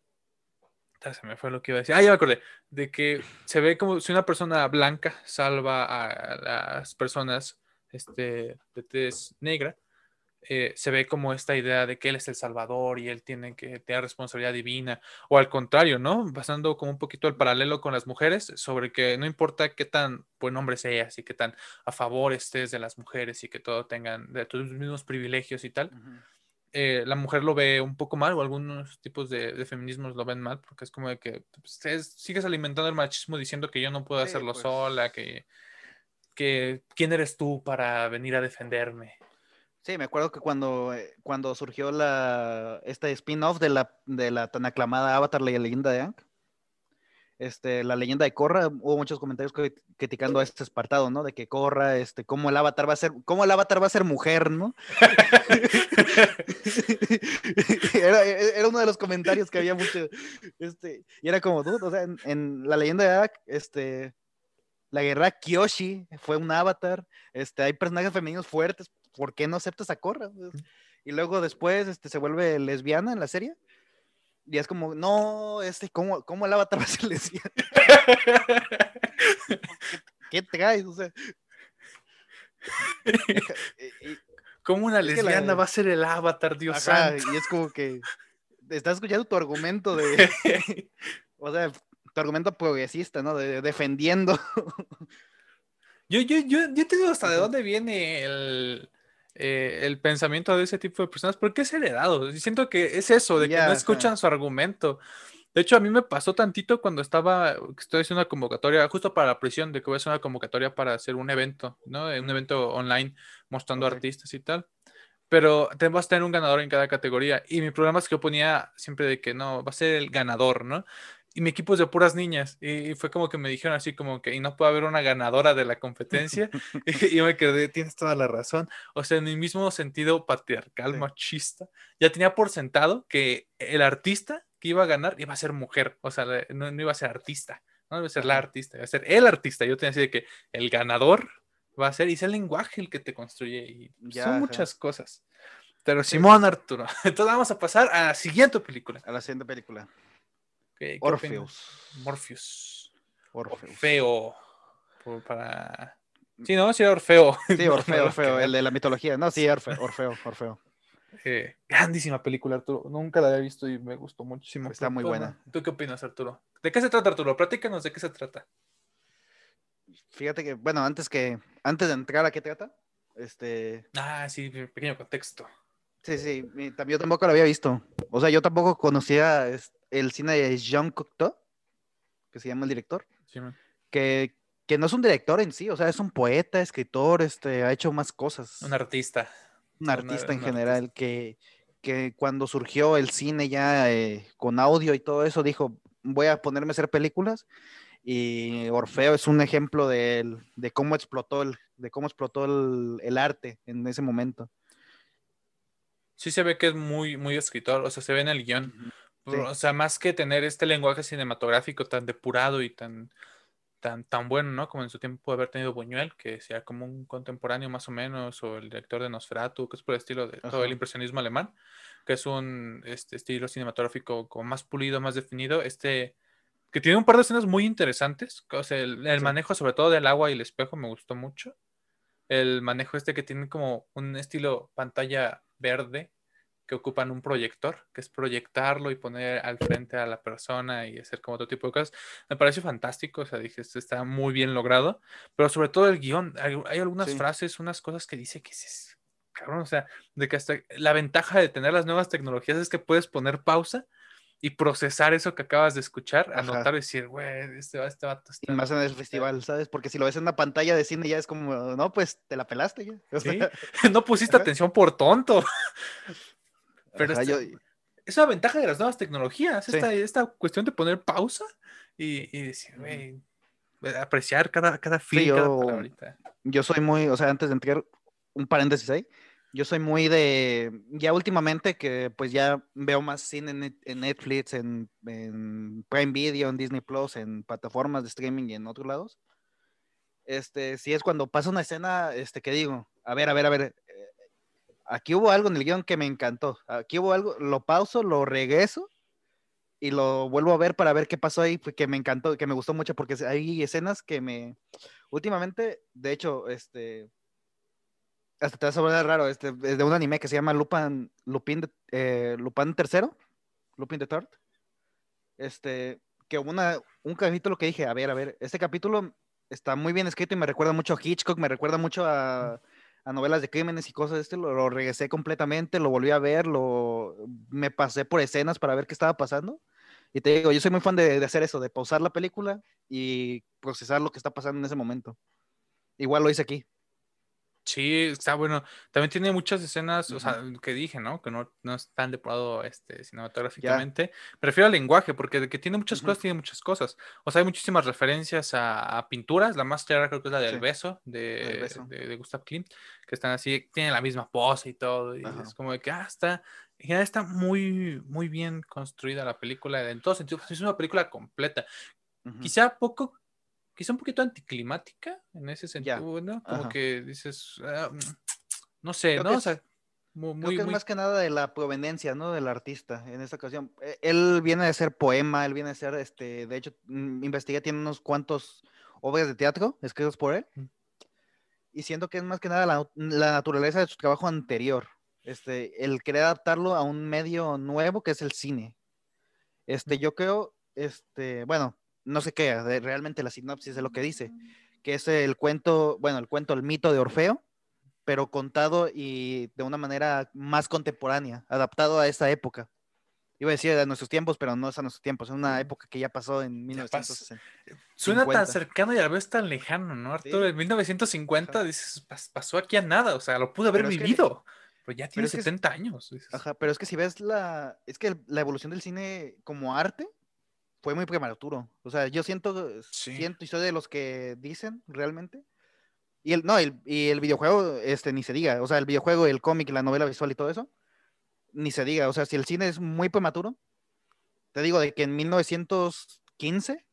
se me fue lo que iba a decir. Ah, ya me acordé, de que se ve como si una persona blanca salva a las personas este, de tez negra, eh, se ve como esta idea de que él es el salvador y él tiene que tener responsabilidad divina, o al contrario, ¿no? Pasando como un poquito el paralelo con las mujeres, sobre que no importa qué tan buen hombre seas y qué tan a favor estés de las mujeres y que todo tengan de tus mismos privilegios y tal, eh, la mujer lo ve un poco mal o algunos tipos de, de feminismos lo ven mal porque es como de que pues, es- sigues alimentando el machismo diciendo que yo no puedo Sí, hacerlo pues. sola, que, que quién eres tú para venir a defenderme. Sí, me acuerdo que cuando, eh, cuando surgió la, este spin-off de la, de la tan aclamada Avatar, la leyenda de Aang, este, la leyenda de Korra, hubo muchos comentarios cri- criticando a este espartado, ¿no? De que Korra, este, cómo el Avatar va a ser, cómo el Avatar va a ser mujer, ¿no? (laughs) era, era uno de los comentarios que había mucho, este, y era como, dude, o sea, en, la leyenda de Aang, este, la guerra Kyoshi fue un Avatar, este, hay personajes femeninos fuertes, ¿por qué no aceptas a Corra? Y luego después este, se vuelve lesbiana en la serie. Y es como, no, este, ¿cómo, cómo el avatar va a ser lesbiana? (laughs) ¿Qué, qué traes? O sea, y- ¿Cómo una la- lesbiana va a ser el avatar, Dios ajá, santo? y es como que estás escuchando tu argumento de, (laughs) o sea, tu argumento progresista, ¿no? De, defendiendo. Yo, yo, yo, yo te digo hasta de dónde viene el, eh, el pensamiento de ese tipo de personas, porque es heredado. Y Siento que es eso, de que no escuchan su argumento. De hecho, a mí me pasó tantito cuando estaba, estoy haciendo una convocatoria, justo para la prisión, de que voy a hacer una convocatoria para hacer un evento, ¿no? Un evento online mostrando Ok. artistas y tal. Pero tenemos que tener un ganador en cada categoría. Y mi problema es que yo ponía siempre de que no, va a ser el ganador, ¿no? Y mi equipo es de puras niñas. Y, fue como que me dijeron así como que, y no puede haber una ganadora de la competencia. (laughs) (laughs) y yo me quedé, tienes toda la razón. O sea, en el mismo sentido patriarcal, Sí. machista, ya tenía por sentado que el artista que iba a ganar iba a ser mujer. O sea, no, no iba a ser artista. No iba a ser la artista, iba a ser el artista. Yo tenía así de que el ganador va a ser, y es el lenguaje el que te construye. Y Ya, son ajá. muchas cosas. Pero. Simón Arturo. (laughs) Entonces vamos a pasar a la siguiente película. A la siguiente película. ¿Qué- Orpheus. Morpheus. Orfeo. Por- para... Sí, no, sí, era Orfeo. Sí, (laughs) Orfeo, Orfeo, el de la mitología. No, sí, (laughs) Orfeo, Orfeo, Orfeo. Eh, grandísima película, Arturo. Nunca la había visto y me gustó muchísimo. Está muy buena. ¿Tú qué opinas, Arturo? ¿De qué se trata, Arturo? Platícanos de qué se trata. Fíjate que, bueno, antes que, antes de entrar a qué trata, este, Ah, sí, pequeño contexto. sí, sí, yo tampoco lo había visto. O sea, yo tampoco conocía el cine de Jean Cocteau, que se llama el director, Sí, que, que no es un director en sí, o sea, es un poeta, escritor, este, ha hecho más cosas. Un artista. un una- artista en general que, que cuando surgió el cine ya eh, con audio y todo eso, dijo, voy a ponerme a hacer películas. Y Orfeo es un ejemplo de, de cómo explotó el, de cómo explotó el, el arte en ese momento. Sí se ve que es muy, muy escritor, o sea, se ve en el guion. O sea, más que tener este lenguaje cinematográfico tan depurado y tan, tan, tan bueno, ¿no? Como en su tiempo puede haber tenido Buñuel, que sea como un contemporáneo más o menos, o el director de Nosferatu, que es por el estilo de todo el impresionismo alemán, que es un este, estilo cinematográfico como más pulido, más definido, este, que tiene un par de escenas muy interesantes, o sea, el, el Sí. manejo sobre todo del agua y el espejo me gustó mucho, el manejo este que tiene como un estilo pantalla verde, que ocupan un proyector, que es proyectarlo y poner al frente a la persona y hacer como otro tipo de cosas. Me pareció fantástico, o sea, dije, esto está muy bien logrado, pero sobre todo el guion, hay, hay algunas Sí. frases, unas cosas que dice que es, cabrón, o sea, de que hasta la ventaja de tener las nuevas tecnologías es que puedes poner pausa y procesar eso que acabas de escuchar, Ajá. anotar y decir, güey, este, este vato está... Y más en el festival, ¿sabes? Porque si lo ves en una pantalla de cine ya es como, no, pues te la pelaste ya. (laughs) O Sí, sea, (laughs) no pusiste Ajá. atención por tonto. (laughs) Pero ajá, está- yo- es una ventaja de las nuevas tecnologías, Sí. esta, esta cuestión de poner pausa y, y decir, güey, apreciar cada, cada film, cada yo- palabrita. yo soy muy, o sea, antes de entrar, un paréntesis ahí, yo soy muy de, ya últimamente que pues ya veo más cine en, en Netflix, en, en Prime Video, en Disney Plus, en plataformas de streaming y en otros lados. Este, sí es cuando pasa una escena, este, que digo, a ver, a ver, a ver, eh, aquí hubo algo en el guion que me encantó, aquí hubo algo, lo pauso, lo regreso y lo vuelvo a ver para ver qué pasó ahí, que me encantó, que me gustó mucho porque hay escenas que me, últimamente, de hecho, este, hasta te vas a ver raro, este, es de un anime que se llama Lupin, Lupin, eh, Lupin tercero, Lupin the Third, este, que una, un capítulo que dije, a ver, a ver, este capítulo está muy bien escrito y me recuerda mucho a Hitchcock, me recuerda mucho a, a novelas de crímenes y cosas de este, lo, regresé completamente, lo volví a ver, lo, me pasé por escenas para ver qué estaba pasando. Y te digo, yo soy muy fan de, de hacer eso, de pausar la película y procesar lo que está pasando en ese momento. Igual lo hice aquí. Sí, está bueno. También tiene muchas escenas, o sea, que dije, ¿no? Que no, no es tan depurado este, cinematográficamente. Prefiero el lenguaje, porque de que tiene muchas cosas, tiene muchas cosas. O sea, hay muchísimas referencias a, a pinturas. La más clara creo que es la del Sí. beso, de, El beso. de, de Gustav Klimt, que están así, tienen la misma pose y todo. Y es como de que, ah, está, general está muy, muy bien construida la película. En todos sentidos, es una película completa. Quizá poco, quizá un poquito anticlimática en ese sentido, ¿no? Como ajá. que dices, mm, no sé, Creo ¿no? que O sea, Creo muy, que es muy- más que nada de la proveniencia, ¿no? Del artista en esta ocasión. Eh, Él viene de ser poema, él viene de ser, este, de hecho, mm, investigué, tiene unos cuantos obras de teatro escritos por él. Mm. Y siento que es más que nada la, la naturaleza de su trabajo anterior. Este, el querer adaptarlo a un medio nuevo que es el cine. Este, yo creo, este, bueno, no sé qué, de- realmente la sinopsis de lo que dice, que es el cuento, bueno, el cuento, el mito de Orfeo, pero contado y de una manera más contemporánea, adaptado a esa época. Iba a decir a nuestros tiempos, pero no es a nuestros tiempos, es una época que ya pasó en Ya pasó. 1960. Suena tan 50. cercano y a la vez tan lejano, ¿no, Arturo? Sí. En 1950 Ajá. dices, "Pas- pasó aquí a nada, o sea, lo pude haber Pero es que- vivido, pero ya tiene es- 70 años. dices. Ajá, pero es que si ves la, es que la evolución del cine como arte fue muy prematuro. O sea, yo siento, Sí. siento y soy de los que dicen realmente. Y el, no, el, y el videojuego, este, ni se diga. O sea, el videojuego, el cómic, la novela visual y todo eso, ni se diga. O sea, si el cine es muy prematuro, te digo de que en 1915,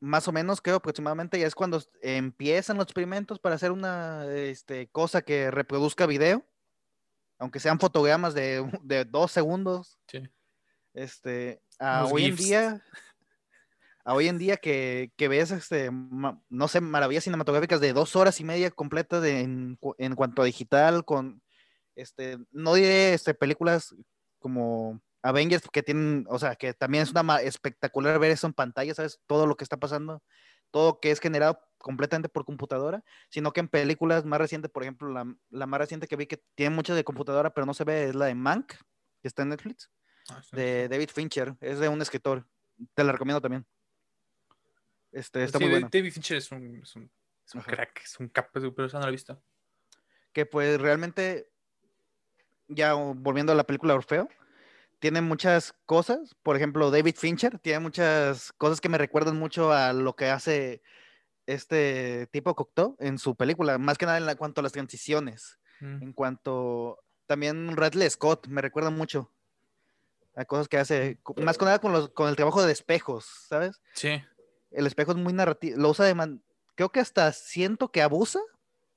más o menos, creo aproximadamente, ya es cuando empiezan los experimentos para hacer una este, cosa que reproduzca video, aunque sean fotogramas de, (laughs) de dos segundos. Sí. Este, a hoy en día, a hoy en día que, que ves, este, ma- no sé, maravillas cinematográficas de dos horas y media completas de- en, en cuanto a digital, con, este, no diré, este, películas como Avengers que tienen, o sea, que también es una espectacular ver eso en pantalla, ¿sabes? Todo lo que está pasando, todo que es generado completamente por computadora, sino que en películas más recientes, por ejemplo, la, la más reciente que vi que tiene mucho de computadora, pero no se ve, es la de Mank, que está en Netflix Ah, sí. de David Fincher, es de un escritor. Te la recomiendo también. Este, está Sí, muy bueno. David Fincher es un, es un, es un crack, es un capo, pero esa no la he visto. Que pues realmente, ya volviendo a la película Orfeo, tiene muchas cosas. Por ejemplo, David Fincher tiene muchas cosas que me recuerdan mucho a lo que hace este tipo Cocteau en su película, más que nada en la- cuanto a las transiciones. Mm. En cuanto también Radley Scott me recuerda mucho a cosas que hace, más que nada con, los, con el trabajo de espejos, ¿sabes? Sí, el espejo es muy narrativo, lo usa de man- creo que hasta siento que abusa,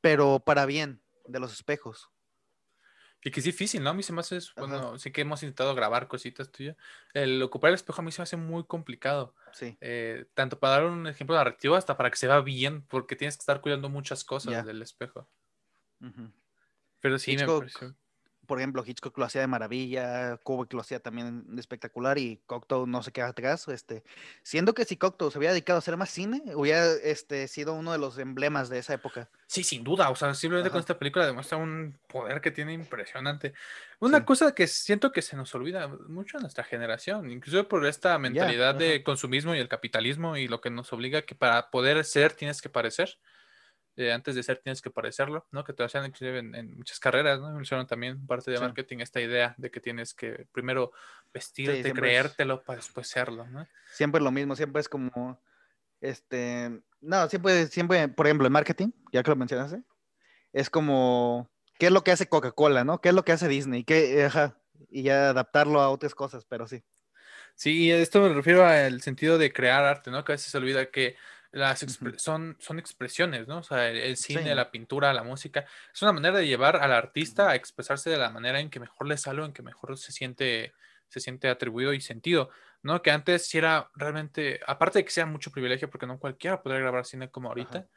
pero para bien de los espejos. y que es difícil, ¿no? A mí se me hace, bueno, sí que hemos intentado grabar cositas tuyas. El ocupar el espejo a mí se me hace muy complicado. Sí, eh, tanto para dar un ejemplo narrativo hasta para que se vea bien, porque tienes que estar cuidando muchas cosas del espejo. Pero sí, me Hitchcock, pareció. Por ejemplo, Hitchcock lo hacía de maravilla, Kubrick lo hacía también de espectacular y Cocteau no se queda atrás, este, siendo que si Cocteau se hubiera dedicado a hacer más cine, hubiera este, sido uno de los emblemas de esa época. Sí, sin duda. O sea, simplemente con Ajá. esta película demuestra un poder que tiene impresionante. Una Sí. cosa que siento que se nos olvida mucho en nuestra generación, incluso por esta mentalidad de ajá. consumismo y el capitalismo y lo que nos obliga que para poder ser tienes que parecer. Eh, antes de ser tienes que parecerlo, ¿no? Que te hacían inclusive en, en muchas carreras, ¿no? Mencionaron también parte de Sí. marketing esta idea de que tienes que primero vestirte, siempre es- creértelo para después serlo, ¿no? Siempre es lo mismo, siempre es como, este, no, siempre, siempre, por ejemplo, en marketing, ya que lo mencionaste, es como, ¿qué es lo que hace Coca-Cola, no? ¿Qué es lo que hace Disney? ¿Qué, ajá, y ya adaptarlo a otras cosas, pero sí. Sí, y esto me refiero al sentido de crear arte, ¿no? Que a veces se olvida que las expre- son, son expresiones, ¿no? O sea, el, el cine, Sí. la pintura, la música, es una manera de llevar al artista a expresarse de la manera en que mejor le sale, en que mejor se siente, se siente atribuido y sentido, ¿no? Que antes sí era realmente, aparte de que sea mucho privilegio, porque no cualquiera podría grabar cine como ahorita,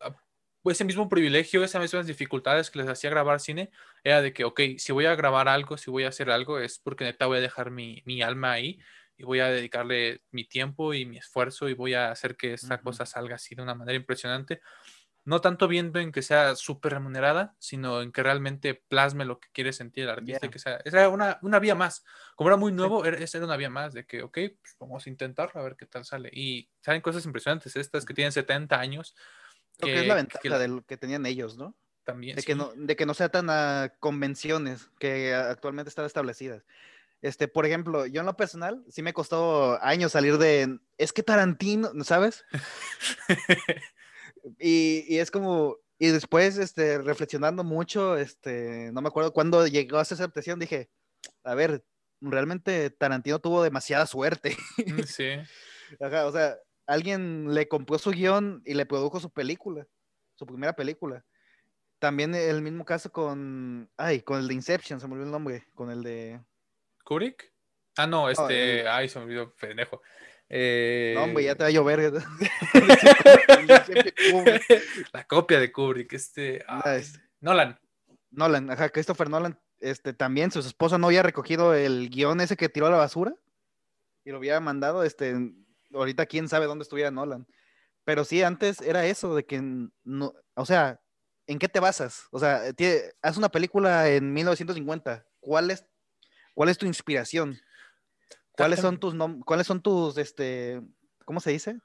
ah, pues ese mismo privilegio, esas mismas dificultades que les hacía grabar cine, era de que, ok, si voy a grabar algo, si voy a hacer algo, es porque neta voy a dejar mi, mi alma ahí y voy a dedicarle mi tiempo y mi esfuerzo y voy a hacer que esta Ujú. cosa salga así de una manera impresionante. No tanto viendo en que sea súper remunerada, sino en que realmente plasme lo que quiere sentir el artista. y Ya. que sea, era una, una vía más. Como era muy nuevo, era, esa era una vía más de que, ok, pues vamos a intentarlo a ver qué tal sale. Y salen cosas impresionantes, estas que tienen 70 años. Creo que es la que- ventaja que de lo que tenían ellos, ¿no? También. De que, sí. no, de que no sea tan a convenciones que actualmente están establecidas. Este, por ejemplo, yo en lo personal sí me costó años salir de, es que Tarantino, ¿sabes? (laughs) Y, y es como, y después, este, reflexionando mucho, este, no me acuerdo cuándo llegó a esa aceptación, dije, a ver, realmente Tarantino tuvo demasiada suerte. Mm, sí. (laughs) Ajá, o sea, alguien le compró su guion y le produjo su película, su primera película. También el mismo caso con, ay, con el de Inception, se me olvidó el nombre, con el de... ¿Kubrick? Ah, no, este, el- ay, se me olvidó, pendejo. Eh, No, hombre, ya te va a llover. (laughs) La copia de Kubrick, este, Ah, este. Nolan. Nolan, ajá, Christopher Nolan, este, también su esposa no había recogido el guion ese que tiró a la basura y lo había mandado, este, ahorita quién sabe dónde estuviera Nolan. Pero sí, antes era eso, de que, no, o sea, ¿en qué te basas? O sea, tie- haz una película en 1950, ¿cuál es, cuál es tu inspiración? ¿Cuáles son tus, cuáles son tus, este, ¿cómo se dice?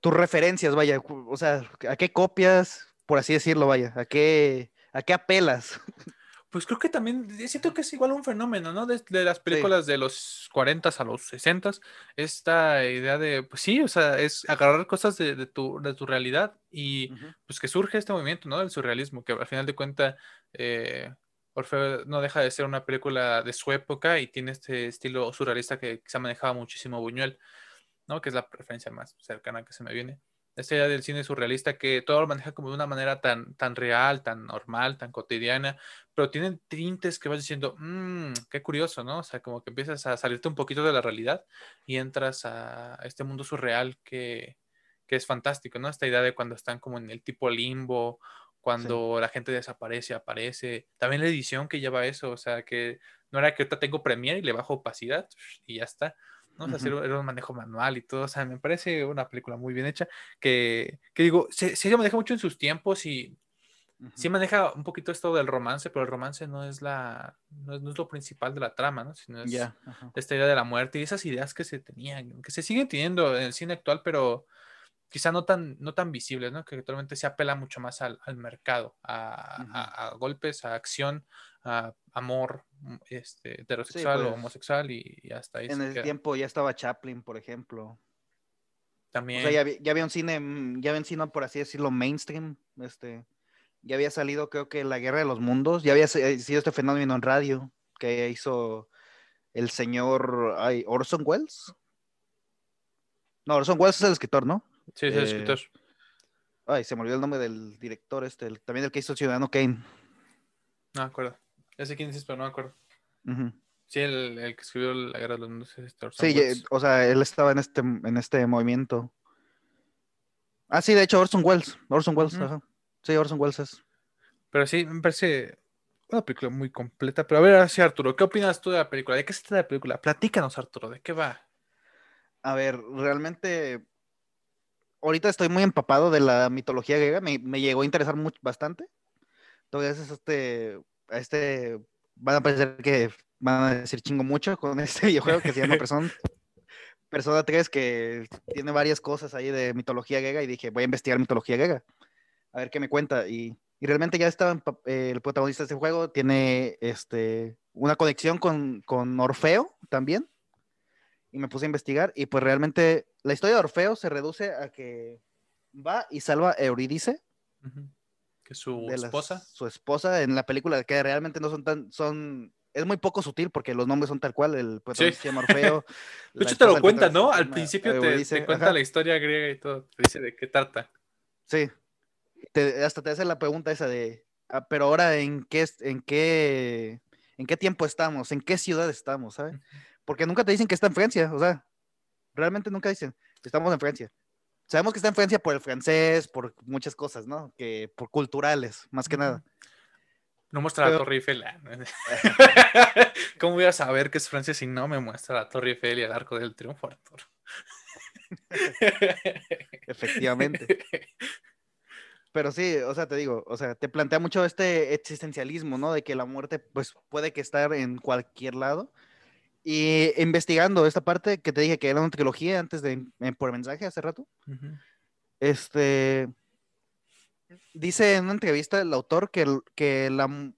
Tus referencias, vaya, o sea, ¿a qué copias, por así decirlo, vaya? ¿A qué, a qué apelas? (laughs) Pues creo que también eh, siento que es igual un fenómeno, ¿no? De, de las películas de los 40 a los 60, esta idea de, pues sí, o sea, es agarrar cosas de, de tu, de tu realidad y pues que surge este movimiento, ¿no? Del surrealismo, que al final de cuentas eh, Orfeo no deja de ser una película de su época y tiene este estilo surrealista que se manejaba muchísimo Buñuel, ¿no? Que es la preferencia más cercana que se me viene. Esta idea del cine surrealista que todo lo maneja como de una manera tan, tan real, tan normal, tan cotidiana, pero tienen tintes que vas diciendo, mmm, qué curioso, ¿no? O sea, como que empiezas a salirte un poquito de la realidad y entras a este mundo surreal que, que es fantástico, ¿no? Esta idea de cuando están como en el tipo limbo, cuando la gente desaparece, aparece. También la edición que lleva eso, o sea, que no era que ahorita tengo Premiere y le bajo opacidad (laughs) y ya está. ¿no? O sea, Ujú. hacer- era un manejo manual y todo. O sea, me parece una película muy bien hecha. Que, que digo, se, se maneja mucho en sus tiempos y sí maneja un poquito esto del romance, pero el romance no es la no es, no es lo principal de la trama, ¿no? Sino es Ya. ajá. esta idea de la muerte y esas ideas que se tenían, que se siguen teniendo en el cine actual, pero quizá no tan, no tan visibles, ¿no? Que actualmente se apela mucho más al, al mercado, a, Ujú. a- a golpes, a acción, a amor mm, este, heterosexual o pues, homosexual y, y hasta ahí En el queda. tiempo ya estaba Chaplin, por ejemplo. También. O sea, ya, había- ya había un cine, mm, ya había un cine, por así decirlo, mainstream. Este, ya había salido, creo que La Guerra de los Mundos. Ya había se- sido este fenómeno en radio que hizo el señor ay, Orson Welles. No, Orson Welles es el escritor, ¿no? Sí, sí, el eh, escritor. Ay, se me olvidó el nombre del director, este, el- también el que hizo Ciudadano Kane. No me acuerdo. Ya sé quién dices, pero no me acuerdo. Sí, el, el que escribió La Guerra de los Mundos es Sí, Welles. o sea, él estaba en este, en este movimiento. Ah, sí, de hecho, Orson Welles. Orson Welles, ajá. Sí, Orson Welles es. Pero sí, me parece una película muy completa. Pero a ver, sí, Arturo, ¿qué opinas tú de la película? ¿De qué se trata la película? Platícanos, Arturo, ¿de qué va? A ver, realmente. Ahorita estoy muy empapado de la mitología griega. Me, me llegó a interesar mucho, bastante. Entonces, este. Este. Van a parecer que van a decir chingo mucho con (laughs) este videojuego que se llama (laughs) Persona. Persona 3, que tiene varias cosas ahí de mitología griega. Y dije, voy a investigar mitología griega. A ver qué me cuenta. Y, y realmente ya estaba eh, el protagonista de este juego. Tiene este, una conexión con, con Orfeo también y me puse a investigar y pues realmente la historia de Orfeo se reduce a que va y salva a Eurídice Ujú. Que su esposa. su esposa en la película que realmente no son tan son es muy poco sutil porque los nombres son tal cual el protagonista se llama Orfeo (laughs) De hecho, te lo cuenta, ¿no? Al principio te, Eurídice, te cuenta ajá, la historia griega y todo. Te dice de qué trata. sí Te- hasta te hace la pregunta esa de "Ah, pero ahora en qué en qué en qué tiempo estamos en qué ciudad estamos ¿sabes? Porque nunca te dicen que está en Francia o sea realmente nunca dicen estamos en Francia Sabemos que está en Francia por el francés, por muchas cosas, ¿no? Que por culturales, más que nada. No muestra la Pero- Torre Eiffel. ah. (laughs) ¿Cómo voy a saber que es Francia si no me muestra la Torre Eiffel y el Arco del Triunfo, Arturo? (laughs) Efectivamente. Pero sí, o sea, te digo, o sea, te plantea mucho este existencialismo, ¿no? De que la muerte, pues, puede que estar en cualquier lado. Y investigando esta parte que te dije que era una trilogía antes de, por mensaje hace rato, este, dice en una entrevista el autor que, que, la,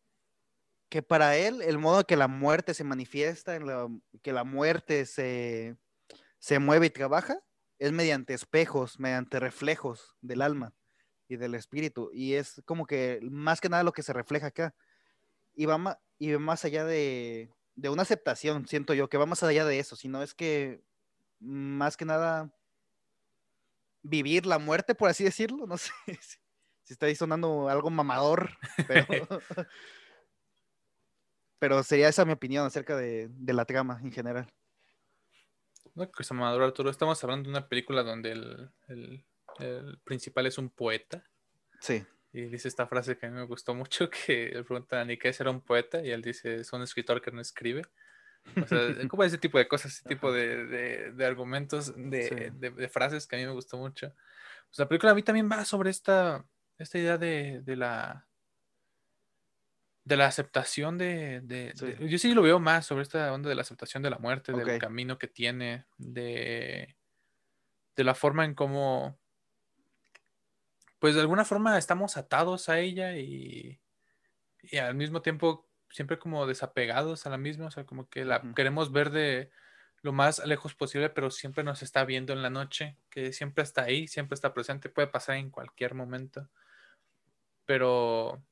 que para él el modo que la muerte se manifiesta, en la- que la muerte se, se mueve y trabaja, es mediante espejos, mediante reflejos del alma y del espíritu. Y es como que más que nada lo que se refleja acá. Y va, ma- y va más allá de, de una aceptación, siento yo, que va más allá de eso, sino es que más que nada vivir la muerte, por así decirlo, no (laughs) sé si, Si está ahí sonando algo mamador, pero, (laughs) pero sería esa mi opinión acerca de, de la trama en general. No, que mamador, Arturo. Estamos hablando de una película donde el, el, el principal es un poeta. Sí. Y dice esta frase que a mí me gustó mucho, (laughs) que le preguntan, ¿y qué es ser un poeta? Y él dice, es un escritor que no escribe. O sea, como ese tipo de cosas, ese tipo de, de, de argumentos, de, Sí. de, frases que a mí me gustó mucho. Pues la película a mí también va sobre esta, esta idea de, de la de la aceptación de, de- Sí. Yo sí lo veo más sobre esta onda de la aceptación de la muerte, del Ok. camino que tiene, de, de la forma en cómo pues de alguna forma estamos atados a ella y, y al mismo tiempo siempre como desapegados a la misma, o sea, como que la queremos ver de lo más lejos posible, pero siempre nos está viendo en la noche, que siempre está ahí, siempre está presente, puede pasar en cualquier momento. Pero,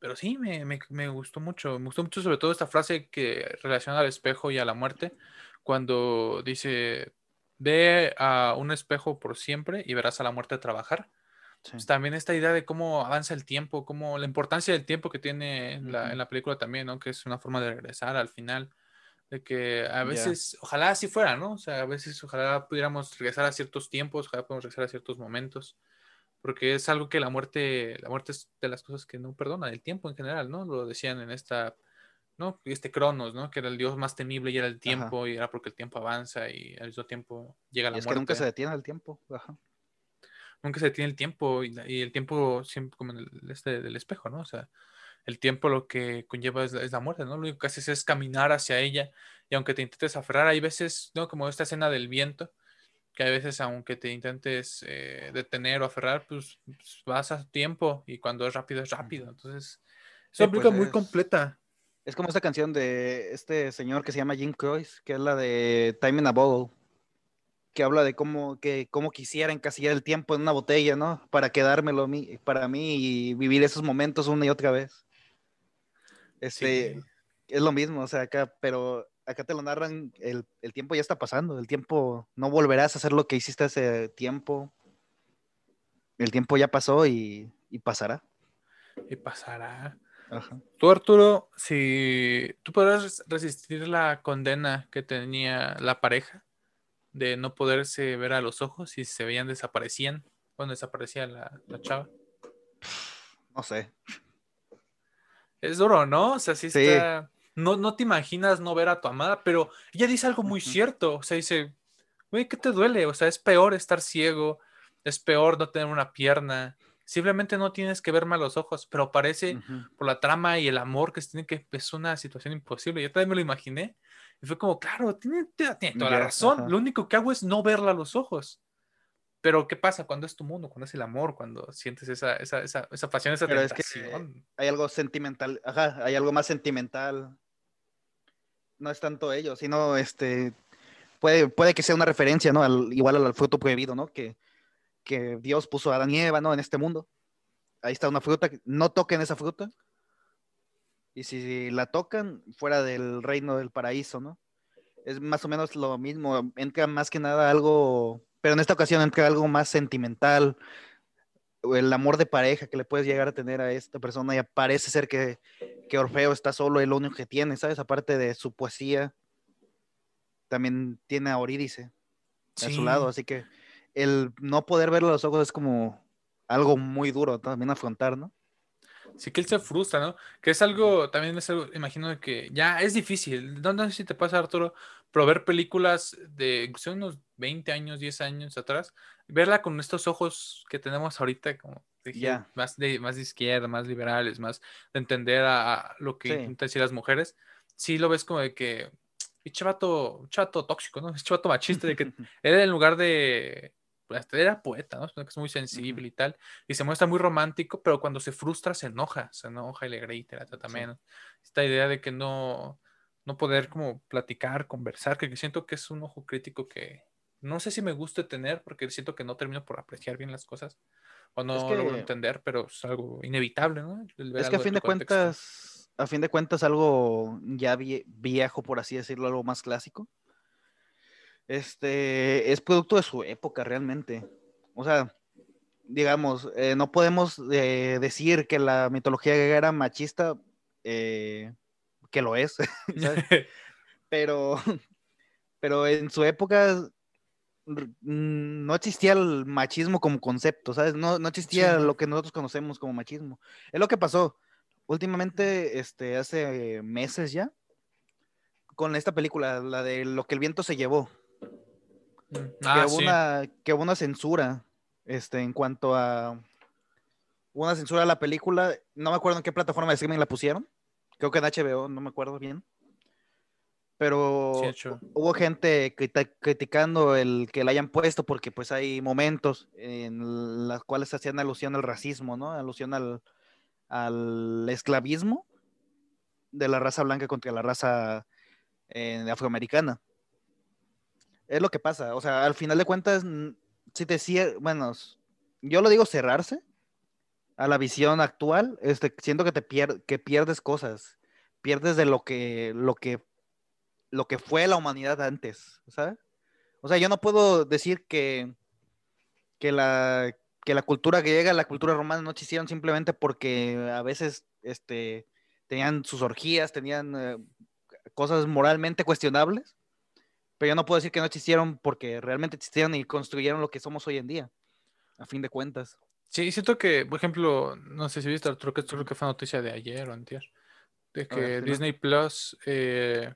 pero sí, me, me- me gustó mucho, me gustó mucho sobre todo esta frase que relaciona al espejo y a la muerte, cuando dice, ve a un espejo por siempre y verás a la muerte trabajar sí. pues, también esta idea de cómo avanza el tiempo, cómo la importancia del tiempo que tiene en la, Ujú. en la película también, ¿no? Que es una forma de regresar al final, de que a veces, ojalá así fuera, ¿no? O sea, a veces ojalá pudiéramos regresar a ciertos tiempos, ojalá podamos regresar a ciertos momentos, porque es algo que la muerte, la muerte es de las cosas que no perdona, el tiempo en general, ¿no? Lo decían en esta, ¿no? Este Cronos, ¿no? Que era el dios más temible y era el tiempo, y era porque el tiempo avanza y al mismo tiempo llega la Y es muerte que nunca se detiene el tiempo. Ajá. Nunca se detiene el tiempo y, el tiempo siempre como en el, este del espejo, ¿no? O sea, el tiempo lo que conlleva es, la- es la muerte, ¿no? Lo único que haces es caminar hacia ella y aunque te intentes aferrar, hay veces, ¿no? Como esta escena del viento, que hay veces aunque te intentes eh, detener o aferrar, pues, pues, vas a tiempo y cuando es rápido es rápido. Entonces, es Sí, una película pues muy es- completa. Es como esta canción de este señor que se llama Jim Croce, que es la de Time in a Bottle, que habla de cómo, que, cómo quisiera encasillar el tiempo en una botella, ¿no? Para quedármelo mí, para mí y vivir esos momentos una y otra vez. Este, Sí. es lo mismo, o sea, acá, pero acá te lo narran, el, el tiempo ya está pasando, el tiempo, no volverás a hacer lo que hiciste hace tiempo. El tiempo ya pasó y, y pasará. Y pasará. Ajá. Tú, Arturo, si tú podrás resistir la condena que tenía la pareja de no poderse ver a los ojos y se veían desaparecían cuando desaparecía la, la chava. No sé. Es duro, ¿no? O sea, sí Sí. está. No, no te imaginas no ver a tu amada, pero ella dice algo muy cierto. O sea, dice, güey, ¿qué te duele? O sea, es peor estar ciego, es peor no tener una pierna. Simplemente no tienes que verme a los ojos, pero parece por la trama y el amor que se tiene que es una situación imposible. Yo también me lo imaginé y fue como, claro, tiene, tiene- toda la razón. ajá. Lo único que hago es no verla a los ojos. Pero ¿qué pasa cuando es tu mundo, cuando es el amor, cuando sientes esa, esa, esa, esa pasión, esa Pero es que, tentación? hay algo sentimental, ajá, hay algo más sentimental. No es tanto ello, sino este puede, puede que sea una referencia, ¿no? Al, igual al fruto prohibido, ¿no? Que, que Dios puso a Adán y Eva, ¿no? En este mundo. Ahí está una fruta, no toquen esa fruta. Y si la tocan, fuera del reino del paraíso, ¿no? Es más o menos lo mismo, entra más que nada algo, pero en esta ocasión entra algo más sentimental, el amor de pareja que le puedes llegar a tener a esta persona y parece ser que, que Orfeo está solo, es lo único que tiene, ¿sabes? Aparte de su poesía, también tiene a Eurídice a su lado, así que el no poder verlo a los ojos es como algo muy duro también afrontar, ¿no? Sí que él se frustra, ¿no? Que es algo, también es algo, imagino que ya es difícil. No, no sé si te pasa, Arturo, pero ver películas de incluso unos 20 años, 10 años atrás, verla con estos ojos que tenemos ahorita, como dije, más, de, más de izquierda, más liberales, más de entender a, a lo que Sí. intentan decir las mujeres, sí lo ves como de que, pinche vato, chato tóxico, ¿no? (laughs) Chato machista, de que (laughs) él en lugar de, pues, era poeta, ¿no? Es muy sensible y tal, y se muestra muy romántico, pero cuando se frustra se enoja, se enoja y le grita, trata Sí. Esta idea de que no, no poder como platicar, conversar, que siento que es un ojo crítico que no sé si me guste tener, porque siento que no termino por apreciar bien las cosas, o no que- logro entender, pero es algo inevitable, ¿no? Es que a fin de contexto. cuentas, a fin de cuentas, algo ya vie- viejo, por así decirlo, algo más clásico. Este es producto de su época realmente. O sea, digamos, eh, no podemos eh, decir que la mitología griega era machista, eh, que lo es, (laughs) ¿sabes? (laughs) pero, (laughs) pero en su época mm, no existía el machismo como concepto, ¿sabes? No, no existía Sí. lo que nosotros conocemos como machismo. Es lo que pasó últimamente, este, hace meses ya, con esta película, la de Lo que el viento se llevó Mm, que, Ah, hubo sí. una, que hubo una censura este, en cuanto a una censura a la película. No me acuerdo en qué plataforma de streaming la pusieron. Creo que en HBO, no me acuerdo bien. Pero Sí, hubo gente criticando el que la hayan puesto porque pues hay momentos en los cuales hacían alusión al racismo, ¿no? Alusión al, al esclavismo de la raza blanca contra la raza eh, afroamericana. Es lo que pasa, o sea, al final de cuentas, si te cier- bueno, yo lo digo cerrarse a la visión actual, este, siento que te pier- que pierdes cosas, pierdes de lo que, lo que, lo que fue la humanidad antes, ¿sabes? O sea, yo no puedo decir que, que la, que la cultura griega, la cultura romana no existieron simplemente porque a veces, este, tenían sus orgías, tenían eh, cosas moralmente cuestionables, pero yo no puedo decir que no existieron porque realmente existieron y construyeron lo que somos hoy en día, a fin de cuentas. Sí, siento que, por ejemplo, no sé si viste, Arturo, que esto creo que fue noticia de ayer o antier, de que ver. Disney Plus eh,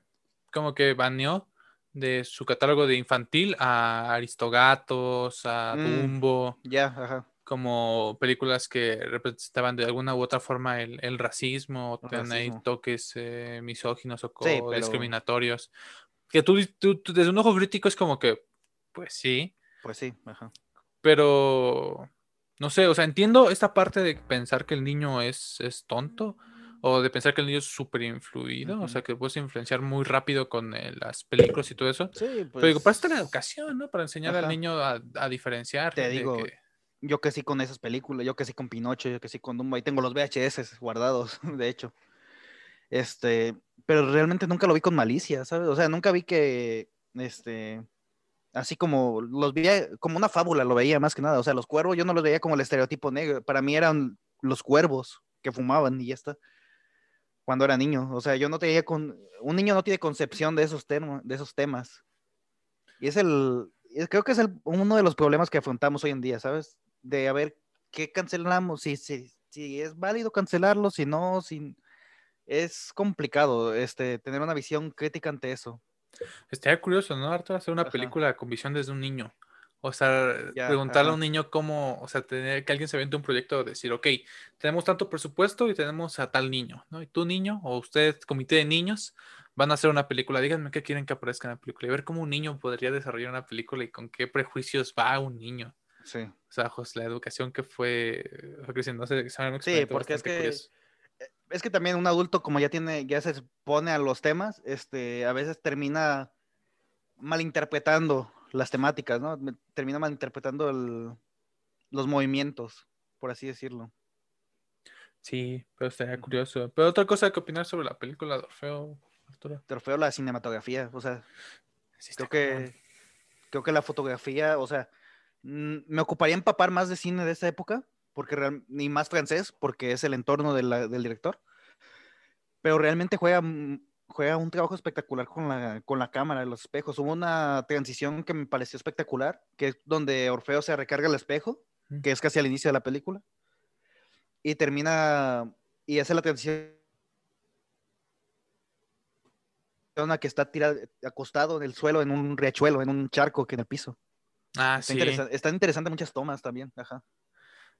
como que baneó de su catálogo de infantil a Aristogatos, a Mm. Dumbo, Ya, ajá. como películas que representaban de alguna u otra forma el, el racismo, o tenían ahí toques eh, misóginos o Sí, pero- discriminatorios. Que tú, tú- tú desde un ojo crítico es como que, pues sí, Pues sí, ajá. pero no sé, o sea, entiendo esta parte de pensar que el niño es, es tonto o de pensar que el niño es súper influido, o sea, que puedes influenciar muy rápido con eh, las películas y todo eso. Sí, Pero digo, para pues esto es la educación, ¿no? Para enseñar al niño a, a diferenciar. Te digo, que- yo que sí con esas películas, yo que sí con Pinocho, yo que sí con Dumbo, ahí tengo los VHS guardados, (laughs) de hecho. Este, pero realmente nunca lo vi con malicia, ¿sabes? O sea, nunca vi que, este, así como los veía como una fábula, lo veía más que nada. O sea, los cuervos yo no los veía como el estereotipo negro. Para mí eran los cuervos que fumaban y ya está. Cuando era niño. O sea, yo no tenía con. Un niño no tiene concepción de esos, termo- de esos temas. Y es el. Creo que es el- uno de los problemas que afrontamos hoy en día, ¿sabes? De a ver qué cancelamos, si, si, si es válido cancelarlo, si no, si. Es complicado este, tener una visión crítica ante eso. Estaría curioso, ¿no, Arthur? Hacer una Ajá. película con visión desde un niño. O sea, Ya, preguntarle a un niño cómo, o sea, tener que alguien se vende un proyecto, decir, ok, tenemos tanto presupuesto y tenemos a tal niño, ¿no? Y tú, niño, o usted, comité de niños, van a hacer una película. Díganme qué quieren que aparezca en la película y ver cómo un niño podría desarrollar una película y con qué prejuicios va un niño. Sí. O sea, pues, la educación que fue, fue creciendo. No sé, Sí, porque es que curioso. Es que también un adulto, como ya tiene, ya se expone a los temas, este, a veces termina malinterpretando las temáticas, ¿no? Termina malinterpretando el- los movimientos, por así decirlo. Sí, pero estaría curioso. Pero otra cosa que opinar sobre la película de Orfeo, Arturo. Trofeo la cinematografía, o sea, Sí creo que, creo que la fotografía, o sea, me ocuparía empapar más de cine de esa época, porque real- ni más francés, porque es el entorno de la- del director, pero realmente juega, mm, juega un trabajo espectacular con la, con la cámara, los espejos. Hubo una transición que me pareció espectacular, que es donde Orfeo se recarga el espejo, que es casi al inicio de la película, y termina, y hace la transición a que está tirado, acostado en el suelo, en un riachuelo, en un charco que en el piso. Ah, Está, sí. interesa- está interesante muchas tomas también, ajá.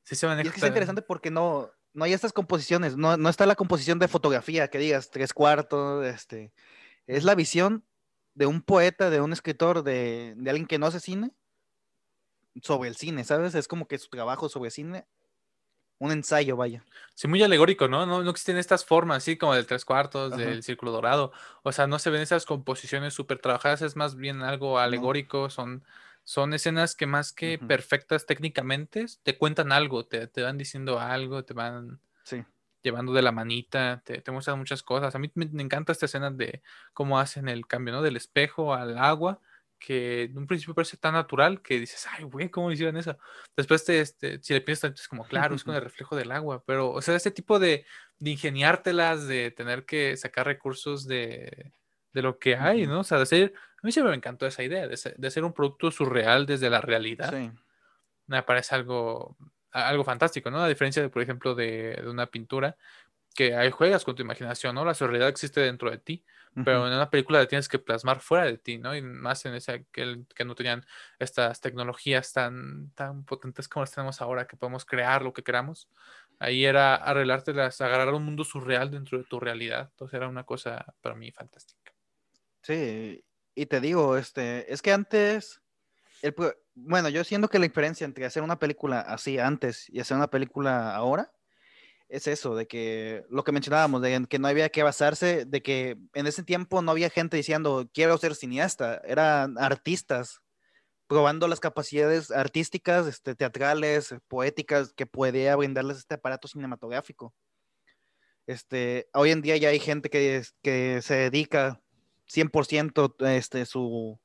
Sí se Y maneja. es que está interesante porque no, no hay estas composiciones, no, no está la composición de fotografía, que digas tres cuartos, este, es la visión de un poeta, de un escritor, de, de alguien que no hace cine, sobre el cine, ¿sabes? Es como que su trabajo sobre cine, un ensayo, vaya. Sí, muy alegórico, ¿no? No, no existen estas formas, así como del tres cuartos, Ajá. del círculo dorado. O sea, no se ven esas composiciones súper trabajadas, es más bien algo alegórico. Son, son escenas que más que perfectas técnicamente, te cuentan algo, te, te van diciendo algo, te van Sí. llevando de la manita, te, te muestran muchas cosas. A mí me, me encanta esta escena de cómo hacen el cambio, ¿no? Del espejo al agua, que en un principio parece tan natural que dices, ay, güey, ¿cómo hicieron eso? Después, te, este, si le piensas, es como, claro, es con el (laughs) reflejo del agua, pero, o sea, este tipo de, de ingeniártelas, de tener que sacar recursos de, de lo que hay, ¿no? O sea, de ser, a mí siempre me encantó esa idea, de ser, de ser un producto surreal desde la realidad. Sí. Me parece algo, algo fantástico, ¿no? A diferencia, de, por ejemplo, de, de una pintura, que ahí juegas con tu imaginación, ¿no? La surrealidad existe dentro de ti, pero en una película la tienes que plasmar fuera de ti, ¿no? Y más en esa que, que no tenían estas tecnologías tan, tan potentes como las tenemos ahora, que podemos crear lo que queramos. Ahí era arreglártelas, agarrar un mundo surreal dentro de tu realidad. Entonces era una cosa para mí fantástica. Sí, y te digo, este, es que antes, el, bueno, yo siento que la diferencia entre hacer una película así antes y hacer una película ahora es eso, de que lo que mencionábamos, de que no había que basarse, de que en ese tiempo no había gente diciendo quiero ser cineasta, eran artistas probando las capacidades artísticas, este, teatrales, poéticas que podía brindarles este aparato cinematográfico. Este, hoy en día ya hay gente que, que se dedica 100% este, su,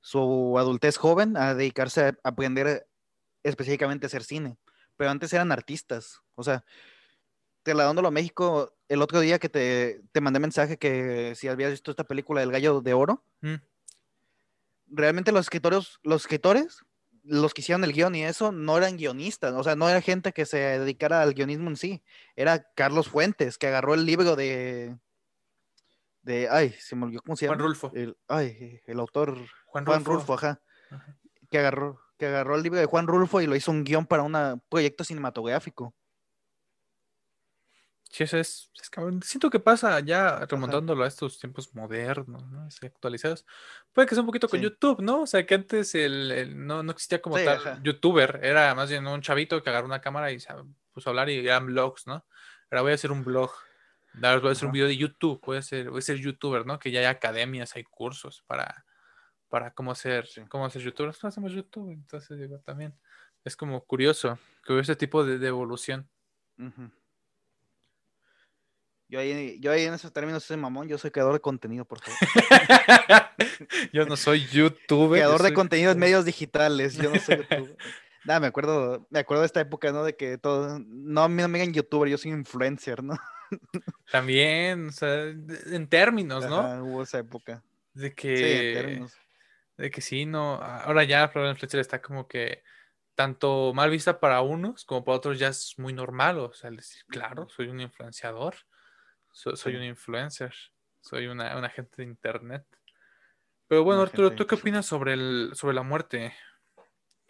su adultez joven a dedicarse a aprender específicamente a hacer cine. Pero antes eran artistas. O sea, trasladándolo a México, el otro día que te, te mandé mensaje que si habías visto esta película del Gallo de Oro, Mm. realmente los escritores, los escritores, los que hicieron el guion y eso, no eran guionistas, o sea, no era gente que se dedicara al guionismo en sí, era Carlos Fuentes, que agarró el libro de, de, ay, se me olvidó cómo se llama. Juan Rulfo. El, ay, el autor Juan Juan Rulfo. Rulfo, ajá, Ajá. que agarró, que agarró el libro de Juan Rulfo y lo hizo un guion para un proyecto cinematográfico. Sí, eso es, es cabrón. Siento que pasa ya remontándolo a estos tiempos modernos, ¿no? Así actualizados. Puede que sea un poquito con Sí. YouTube, ¿no? O sea, que antes el, el- no, no existía como Sí, tal ajá. youtuber, era más bien un chavito que agarró una cámara y se puso a hablar y eran blogs, ¿no? Ahora voy a hacer un blog, voy a hacer un video de YouTube, voy a ser, voy a ser youtuber, ¿no? Que ya hay academias, hay cursos para, para cómo ser, Sí. cómo ser youtuber. Nosotros hacemos YouTube, entonces digo, también es como curioso que hubiera ese tipo de, de evolución. Yo ahí, yo ahí en esos términos soy mamón, yo soy creador de contenido, por favor. (laughs) yo no soy youtuber. yo creador de soy contenido en medios digitales, yo no soy (laughs) youtuber. Nada, me acuerdo, me acuerdo de esta época, ¿no? De que todo, no, a mí no me digan youtuber, yo soy influencer, ¿no? También, o sea, en términos, ¿no? Ajá, hubo esa época. De Sí, en que, términos. de que sí, no. Ahora ya palabra influencer está como que tanto mal vista para unos como para otros ya es muy normal. O sea, el decir, claro, soy un influenciador, so- soy Sí. un influencer, soy una, un agente de internet. Pero bueno, Arturo, ¿tú qué opinas sobre, el, sobre la muerte?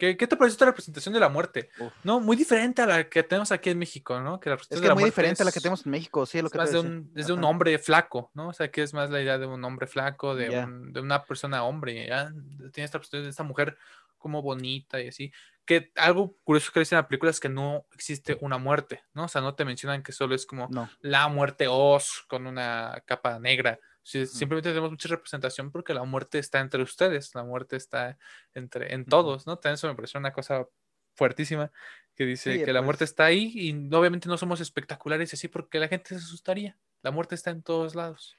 ¿Qué, qué te pareció esta representación de la muerte? Uf. No, muy diferente a la que tenemos aquí en México, ¿no? Que la Es representación que de la muy diferente a la que tenemos en México, sí, lo es que más de un, es de un hombre flaco, ¿no? O sea, que es más la idea de un hombre flaco, de, un- de una persona hombre, ¿ya? Tiene esta, perspectiva de esta mujer como bonita y así. Que algo curioso que dicen en la película es que no existe una muerte, ¿no? O sea, no te mencionan que solo es como No, la muerte Oz con una capa negra. Sí, Simplemente tenemos mucha representación porque la muerte está entre ustedes, la muerte está entre, en todos, ¿no? También eso me pareció una cosa fuertísima que dice Sí, que la muerte pues. está ahí y obviamente no somos espectaculares así porque la gente se asustaría. La muerte está en todos lados.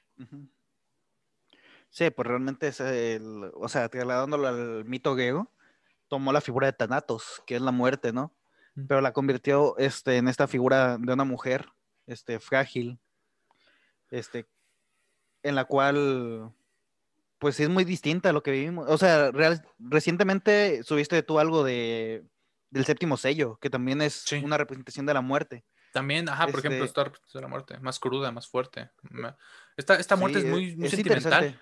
Sí, pues realmente es el, o sea, trasladándolo al mito griego, tomó la figura de Thanatos, que es la muerte, ¿no? Pero la convirtió este, en esta figura de una mujer, este, frágil, este, en la cual, pues es muy distinta a lo que vivimos. O sea, real- recientemente subiste tú algo de, del séptimo sello, que también es Sí. una representación de la muerte. También, ajá, por ejemplo, Este- esta representación de la muerte, más cruda, más fuerte. Esta, esta muerte Sí, es muy, muy es sentimental.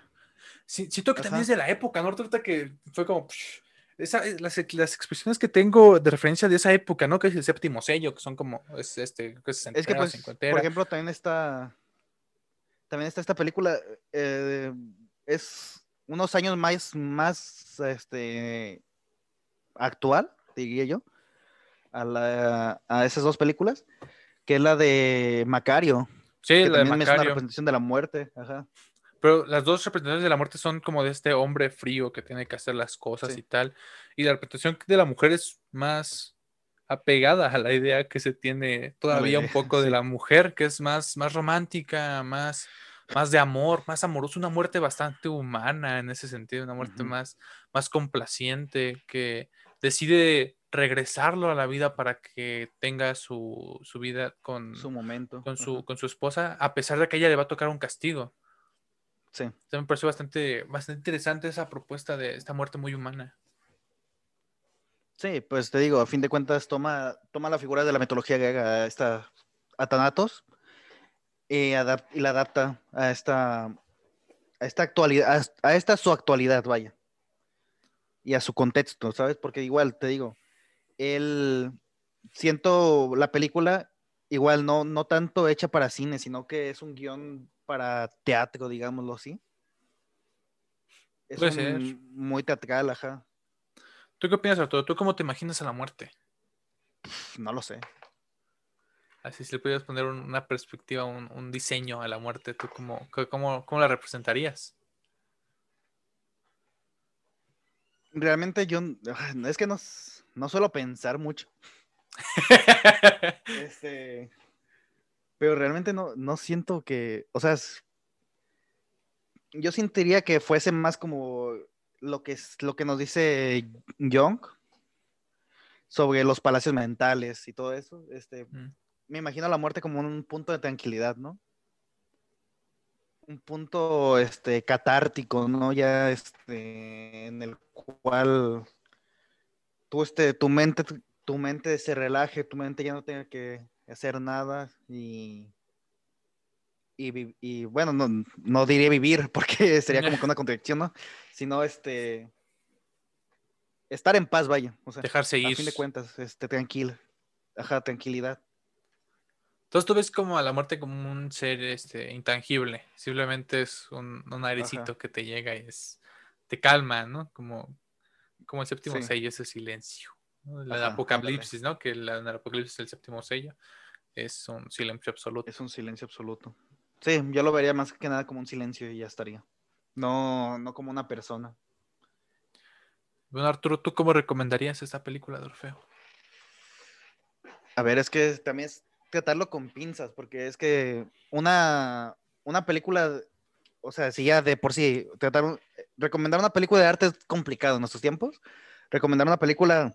Sí, siento que también Ajá. es de la época, ¿no? Ahorita que fue como. psh, esa- eh, las, las expresiones que tengo de referencia de esa época, ¿no? Que es el séptimo sello, que son como. Es, este, que es Es que, pues, por ejemplo, también está, también está esta película, eh, es unos años más, más, este, actual, diría yo, a, la- a esas dos películas, que es la de Macario, sí, que la de también es una Macario. representación de la muerte, ajá. Pero las dos representaciones de la muerte son como de este hombre frío que tiene que hacer las cosas Sí. y tal. Y la representación de la mujer es más apegada a la idea que se tiene todavía un poco de la mujer, que es más, más romántica, más, más de amor, más amorosa, una muerte bastante humana en ese sentido, una muerte más, más complaciente, que decide regresarlo a la vida para que tenga su, su vida con su momento. Con su, con su esposa, a pesar de que ella le va a tocar un castigo. Sí. me pareció bastante, bastante interesante esa propuesta de esta muerte muy humana. Sí, pues te digo, a fin de cuentas toma, toma la figura de la mitología griega, esta Atanatos, y, y la adapta a esta, a esta actualidad, a esta su actualidad, vaya, y a su contexto, ¿sabes? Porque igual, te digo, él, siento la película igual no, no tanto hecha para cine, sino que es un guion para teatro, digámoslo así. Es muy teatral, ajá. ¿Tú qué opinas, Arturo? ¿Tú cómo te imaginas a la muerte? No lo sé. Así si le pudieras poner una perspectiva, un, diseño a la muerte, ¿tú cómo, cómo, cómo la representarías? Realmente yo, es que no, no suelo pensar mucho. (laughs) este, pero realmente no, no siento que, o sea, yo sentiría que fuese más como lo que, es, lo que nos dice Young sobre los palacios mentales y todo eso. Este, mm. Me imagino la muerte como un punto de tranquilidad, ¿no? Un punto este, catártico, ¿no? Ya este, en el cual tú, este, tu mente, tu mente se relaje, tu mente ya no tenga que hacer nada y, y, bueno, no, no, diría vivir (laughs) porque sería como que una contradicción, ¿no? Sino este estar en paz, vaya. O sea, Dejarse ir. A fin de cuentas, este, tranquilo. Ajá, tranquilidad. Entonces tú ves como a la muerte como un ser este, intangible. Simplemente es un, un airecito que te llega y es, te calma, ¿no? Como, como el séptimo sello, ese silencio. El apocalipsis, ¿no? Que el, apocalipsis el séptimo sello. Es un silencio absoluto. Es un silencio absoluto. Sí, yo lo vería más que nada como un silencio y ya estaría. No, no como una persona. Bueno, Arturo, ¿tú cómo recomendarías esta película de Orfeo? A ver, es que también es tratarlo con pinzas, porque es que una, una película, o sea, si ya de por sí, tratar, recomendar una película de arte es complicado en nuestros tiempos. Recomendar una película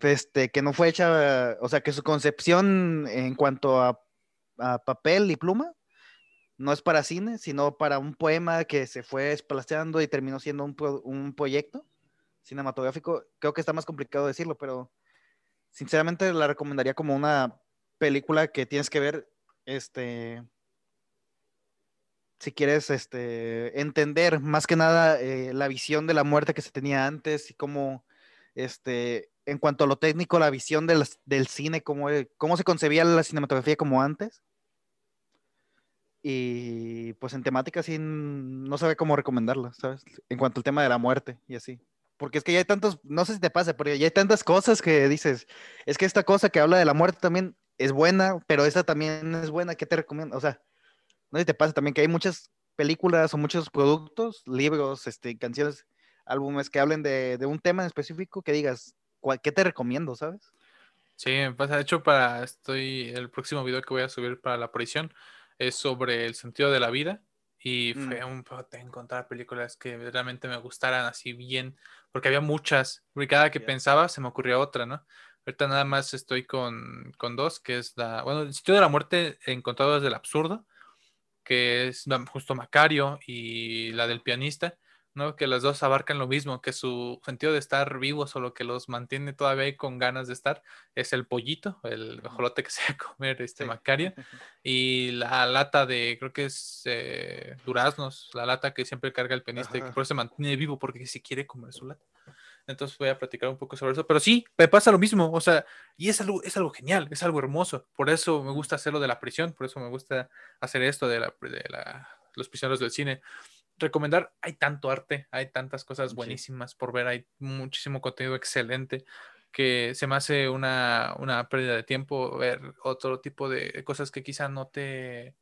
este, que no fue hecha, o sea, que su concepción en cuanto a, papel y pluma no es para cine, sino para un poema que se fue desplaceando y terminó siendo un, un proyecto cinematográfico. Creo que está más complicado decirlo, pero sinceramente la recomendaría como una película que tienes que ver, este, si quieres, este, entender más que nada eh, la visión de la muerte que se tenía antes y cómo, este, en cuanto a lo técnico, la visión del, cine, cómo, cómo se concebía la cinematografía como antes. Y pues en temática sí no sabe cómo recomendarla, ¿sabes? En cuanto al tema de la muerte y así. Porque es que ya hay tantos, no sé si te pasa, pero ya hay tantas cosas que dices, es que esta cosa que habla de la muerte también es buena, pero esa también es buena, ¿qué te recomiendo? O sea, no sé si te pasa también que hay muchas películas o muchos productos, libros, este, canciones, álbumes que hablen de, de un tema en específico que digas, ¿qué te recomiendo, sabes? Sí, me pasa. De hecho, para estoy el próximo video que voy a subir para la aparición es sobre el sentido de la vida y fue mm. un de encontrar películas que realmente me gustaran así bien, porque había muchas, porque cada que pensaba se me ocurría otra, ¿no? Ahorita nada más estoy con, con, dos, que es la, bueno, el sitio de la muerte encontrado desde el absurdo, que es justo Macario y la del pianista, ¿no? Que las dos abarcan lo mismo, que su sentido de estar vivos o lo que los mantiene todavía con ganas de estar es el pollito, el mejolote que se va a comer este Macario, (laughs) y la lata de, creo que es eh, duraznos, la lata que siempre carga el pianista y que por eso se mantiene vivo porque si quiere comer su lata. Entonces voy a platicar un poco sobre eso. Pero sí, me pasa lo mismo. O sea, y es algo, es algo genial, es algo hermoso. Por eso me gusta hacerlo de la prisión, por eso me gusta hacer esto de, la, de la, los prisioneros del cine recomendar, hay tanto arte, hay tantas cosas buenísimas por ver, hay muchísimo contenido excelente que se me hace una, una pérdida de tiempo ver otro tipo de cosas que quizá no te...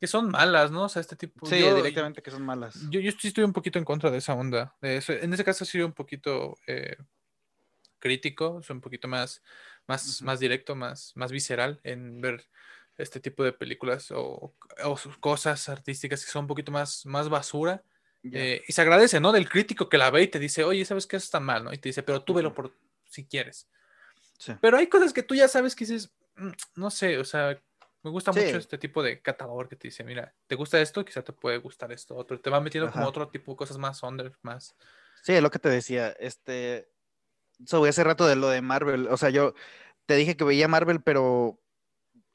que son malas, ¿no? O sea, este tipo... Sí, directamente que son malas. Yo, yo sí estoy un poquito en contra de esa onda. En ese caso soy un poquito eh, crítico, soy un poquito más, más, más directo, más, más visceral en ver este tipo de películas o, cosas artísticas que son un poquito más, más basura Eh, y se agradece, ¿no? Del crítico que la ve y te dice, oye, ¿sabes qué? Eso está mal, ¿no? Y te dice, pero tú velo por si quieres. Pero hay cosas que tú ya sabes que dices, mm, no sé, o sea, me gusta mucho este tipo de catador que te dice, mira, ¿te gusta esto? Quizá te puede gustar esto otro. Te va metiendo como otro tipo de cosas más under, más... Sí, es lo que te decía, este, sobre hace rato de lo de Marvel, o sea, yo te dije que veía Marvel, pero,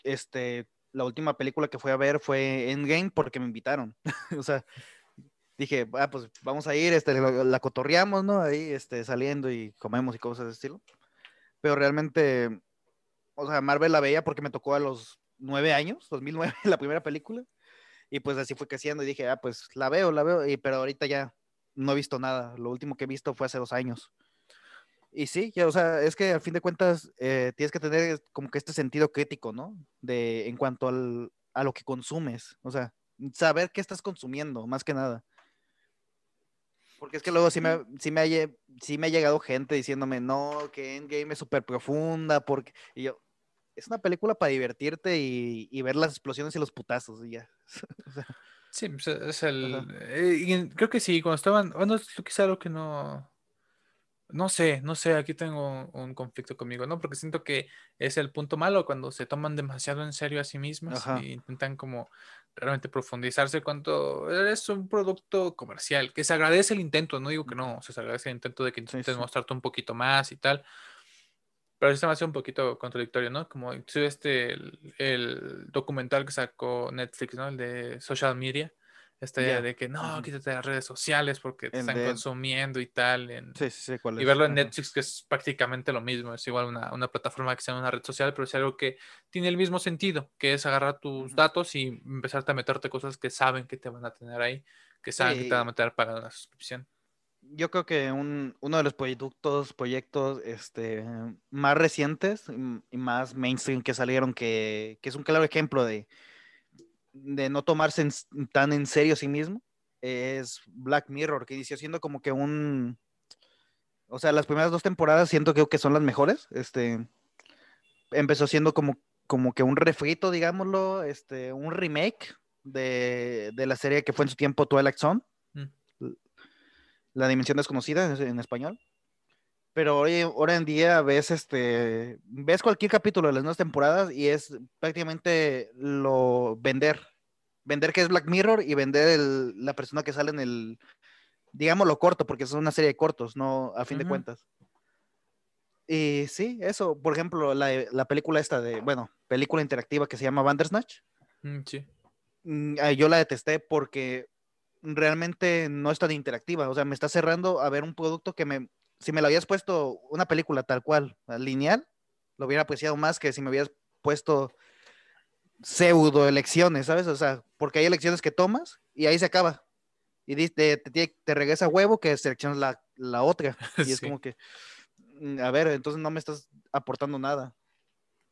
este, la última película que fui a ver fue Endgame porque me invitaron, (laughs) o sea, dije, ah, pues vamos a ir, este, la, cotorreamos, ¿no? Ahí, este, saliendo y comemos y cosas de estilo. Pero realmente, o sea, Marvel la veía porque me tocó a los nueve años, 2009, (laughs) la primera película. Y pues así fue creciendo y dije, ah, pues la veo, la veo, y, pero ahorita ya no he visto nada. Lo último que he visto fue hace dos años. Y sí, ya, o sea, es que al fin de cuentas eh, tienes que tener como que este sentido crítico, ¿no? De en cuanto al, a lo que consumes, o sea, saber qué estás consumiendo, más que nada. Porque es que luego sí me, sí me, ha, sí me ha llegado gente diciéndome, no, que Endgame es súper profunda, porque... Y yo, es una película para divertirte y, ver las explosiones y los putazos y ya. (laughs) sí, pues, es el... Eh, creo que sí, cuando estaban... Bueno, es quizá algo que no... No sé, no sé, aquí tengo un conflicto conmigo, ¿no? Porque siento que es el punto malo cuando se toman demasiado en serio a sí mismas y intentan como realmente profundizarse cuando es un producto comercial, que se agradece el intento, no digo que no, se agradece el intento de que intentes mostrarte un poquito más y tal, pero sí se me hace un poquito contradictorio, ¿no? Como este, el, documental que sacó Netflix, ¿no? El de social media, esta idea de que no, quítate las redes sociales porque te están consumiendo y tal. sí, sí, ¿cuál y verlo en Netflix, que es prácticamente lo mismo, es igual una, una, plataforma que sea una red social, pero es algo que tiene el mismo sentido, que es agarrar tus datos y empezarte a meterte cosas que saben que te van a tener ahí, que saben que te van a meter para la suscripción. Yo creo que un, uno de los proyectos, proyectos este, más recientes y más mainstream que salieron, que, que es un claro ejemplo de, de no tomarse tan en serio a sí mismo es Black Mirror, que inició siendo como que un... O sea, las primeras dos temporadas siento que, que son las mejores. Este, empezó siendo como, como que un refrito, digámoslo, este, un remake de, de la serie que fue en su tiempo Twilight Zone. La Dimensión Desconocida en español. Pero hoy, ahora en día ves, este, ves cualquier capítulo de las nuevas temporadas y es prácticamente lo vender. Vender que es Black Mirror y vender la persona que sale en el, digamos lo corto, porque es una serie de cortos, no a fin de cuentas. Y sí, eso, por ejemplo, la, película esta de, bueno, película interactiva que se llama Bandersnatch. Mm, sí. Mm, yo la detesté porque realmente no es tan interactiva, o sea, me está cerrando a ver un producto que me, si me lo habías puesto una película tal cual, lineal, lo hubiera apreciado más que si me hubieras puesto pseudo elecciones, ¿sabes? O sea, porque hay elecciones que tomas y ahí se acaba. Y te, te, regresa huevo que seleccionas la, la otra. (laughs) Y es como que, mm, a ver, entonces no me estás aportando nada.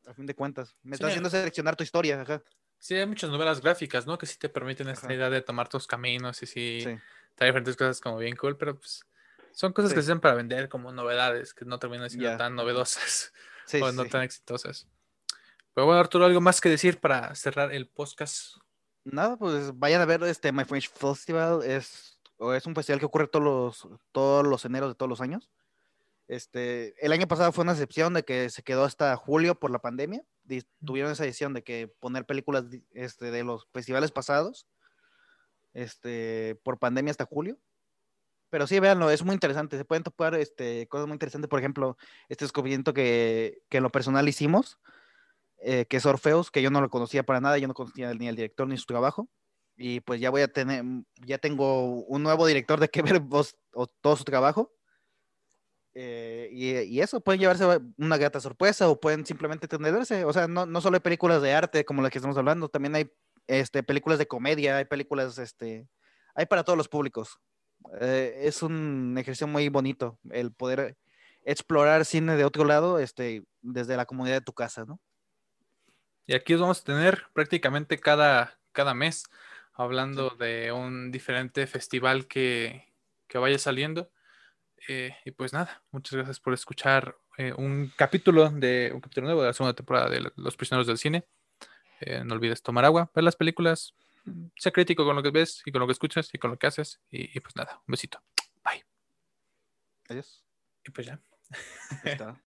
A fin de cuentas. Me estás haciendo seleccionar tu historia. Ajá. Sí, hay muchas novelas gráficas, ¿no? Que sí te permiten esta idea de tomar tus caminos y sí, sí. Hay diferentes cosas como bien cool, pero pues son cosas que se hacen para vender como novedades, que no terminan siendo tan novedosas (laughs) o no tan exitosas. Pero bueno, Arturo, ¿algo más que decir para cerrar el podcast? Nada, pues vayan a ver este My French Festival. Es, es un festival que ocurre todos los, todos los eneros de todos los años. Este, el año pasado fue una excepción de que se quedó hasta julio por la pandemia. Tuvieron esa decisión de que poner películas este, de los festivales pasados este, por pandemia hasta julio. Pero sí, véanlo, es muy interesante. Se pueden topar este, cosas muy interesantes. Por ejemplo, este descubrimiento que, que en lo personal hicimos, eh, que es Orfeos, que yo no lo conocía para nada, yo no conocía ni el director ni su trabajo. Y pues ya voy a tener, ya tengo un nuevo director de que ver vos, o, todo su trabajo. Eh, y, eso, pueden llevarse una grata sorpresa o pueden simplemente tenerse. O sea, no, no solo hay películas de arte como las que estamos hablando, también hay este, películas de comedia, hay películas, este, hay para todos los públicos. Eh, es un ejercicio muy bonito el poder explorar cine de otro lado este, desde la comunidad de tu casa, ¿no? Y aquí vamos a tener prácticamente cada, cada mes hablando de un diferente festival que, vaya saliendo. Eh, y pues nada, muchas gracias por escuchar eh, un capítulo de un capítulo nuevo de la segunda temporada de Los Prisioneros del Cine. no olvides tomar agua, ver las películas, sé crítico con lo que ves y con lo que escuchas y con lo que haces. Y, y pues nada, un besito. Bye. Adiós. Y pues ya. Ahí está. (laughs)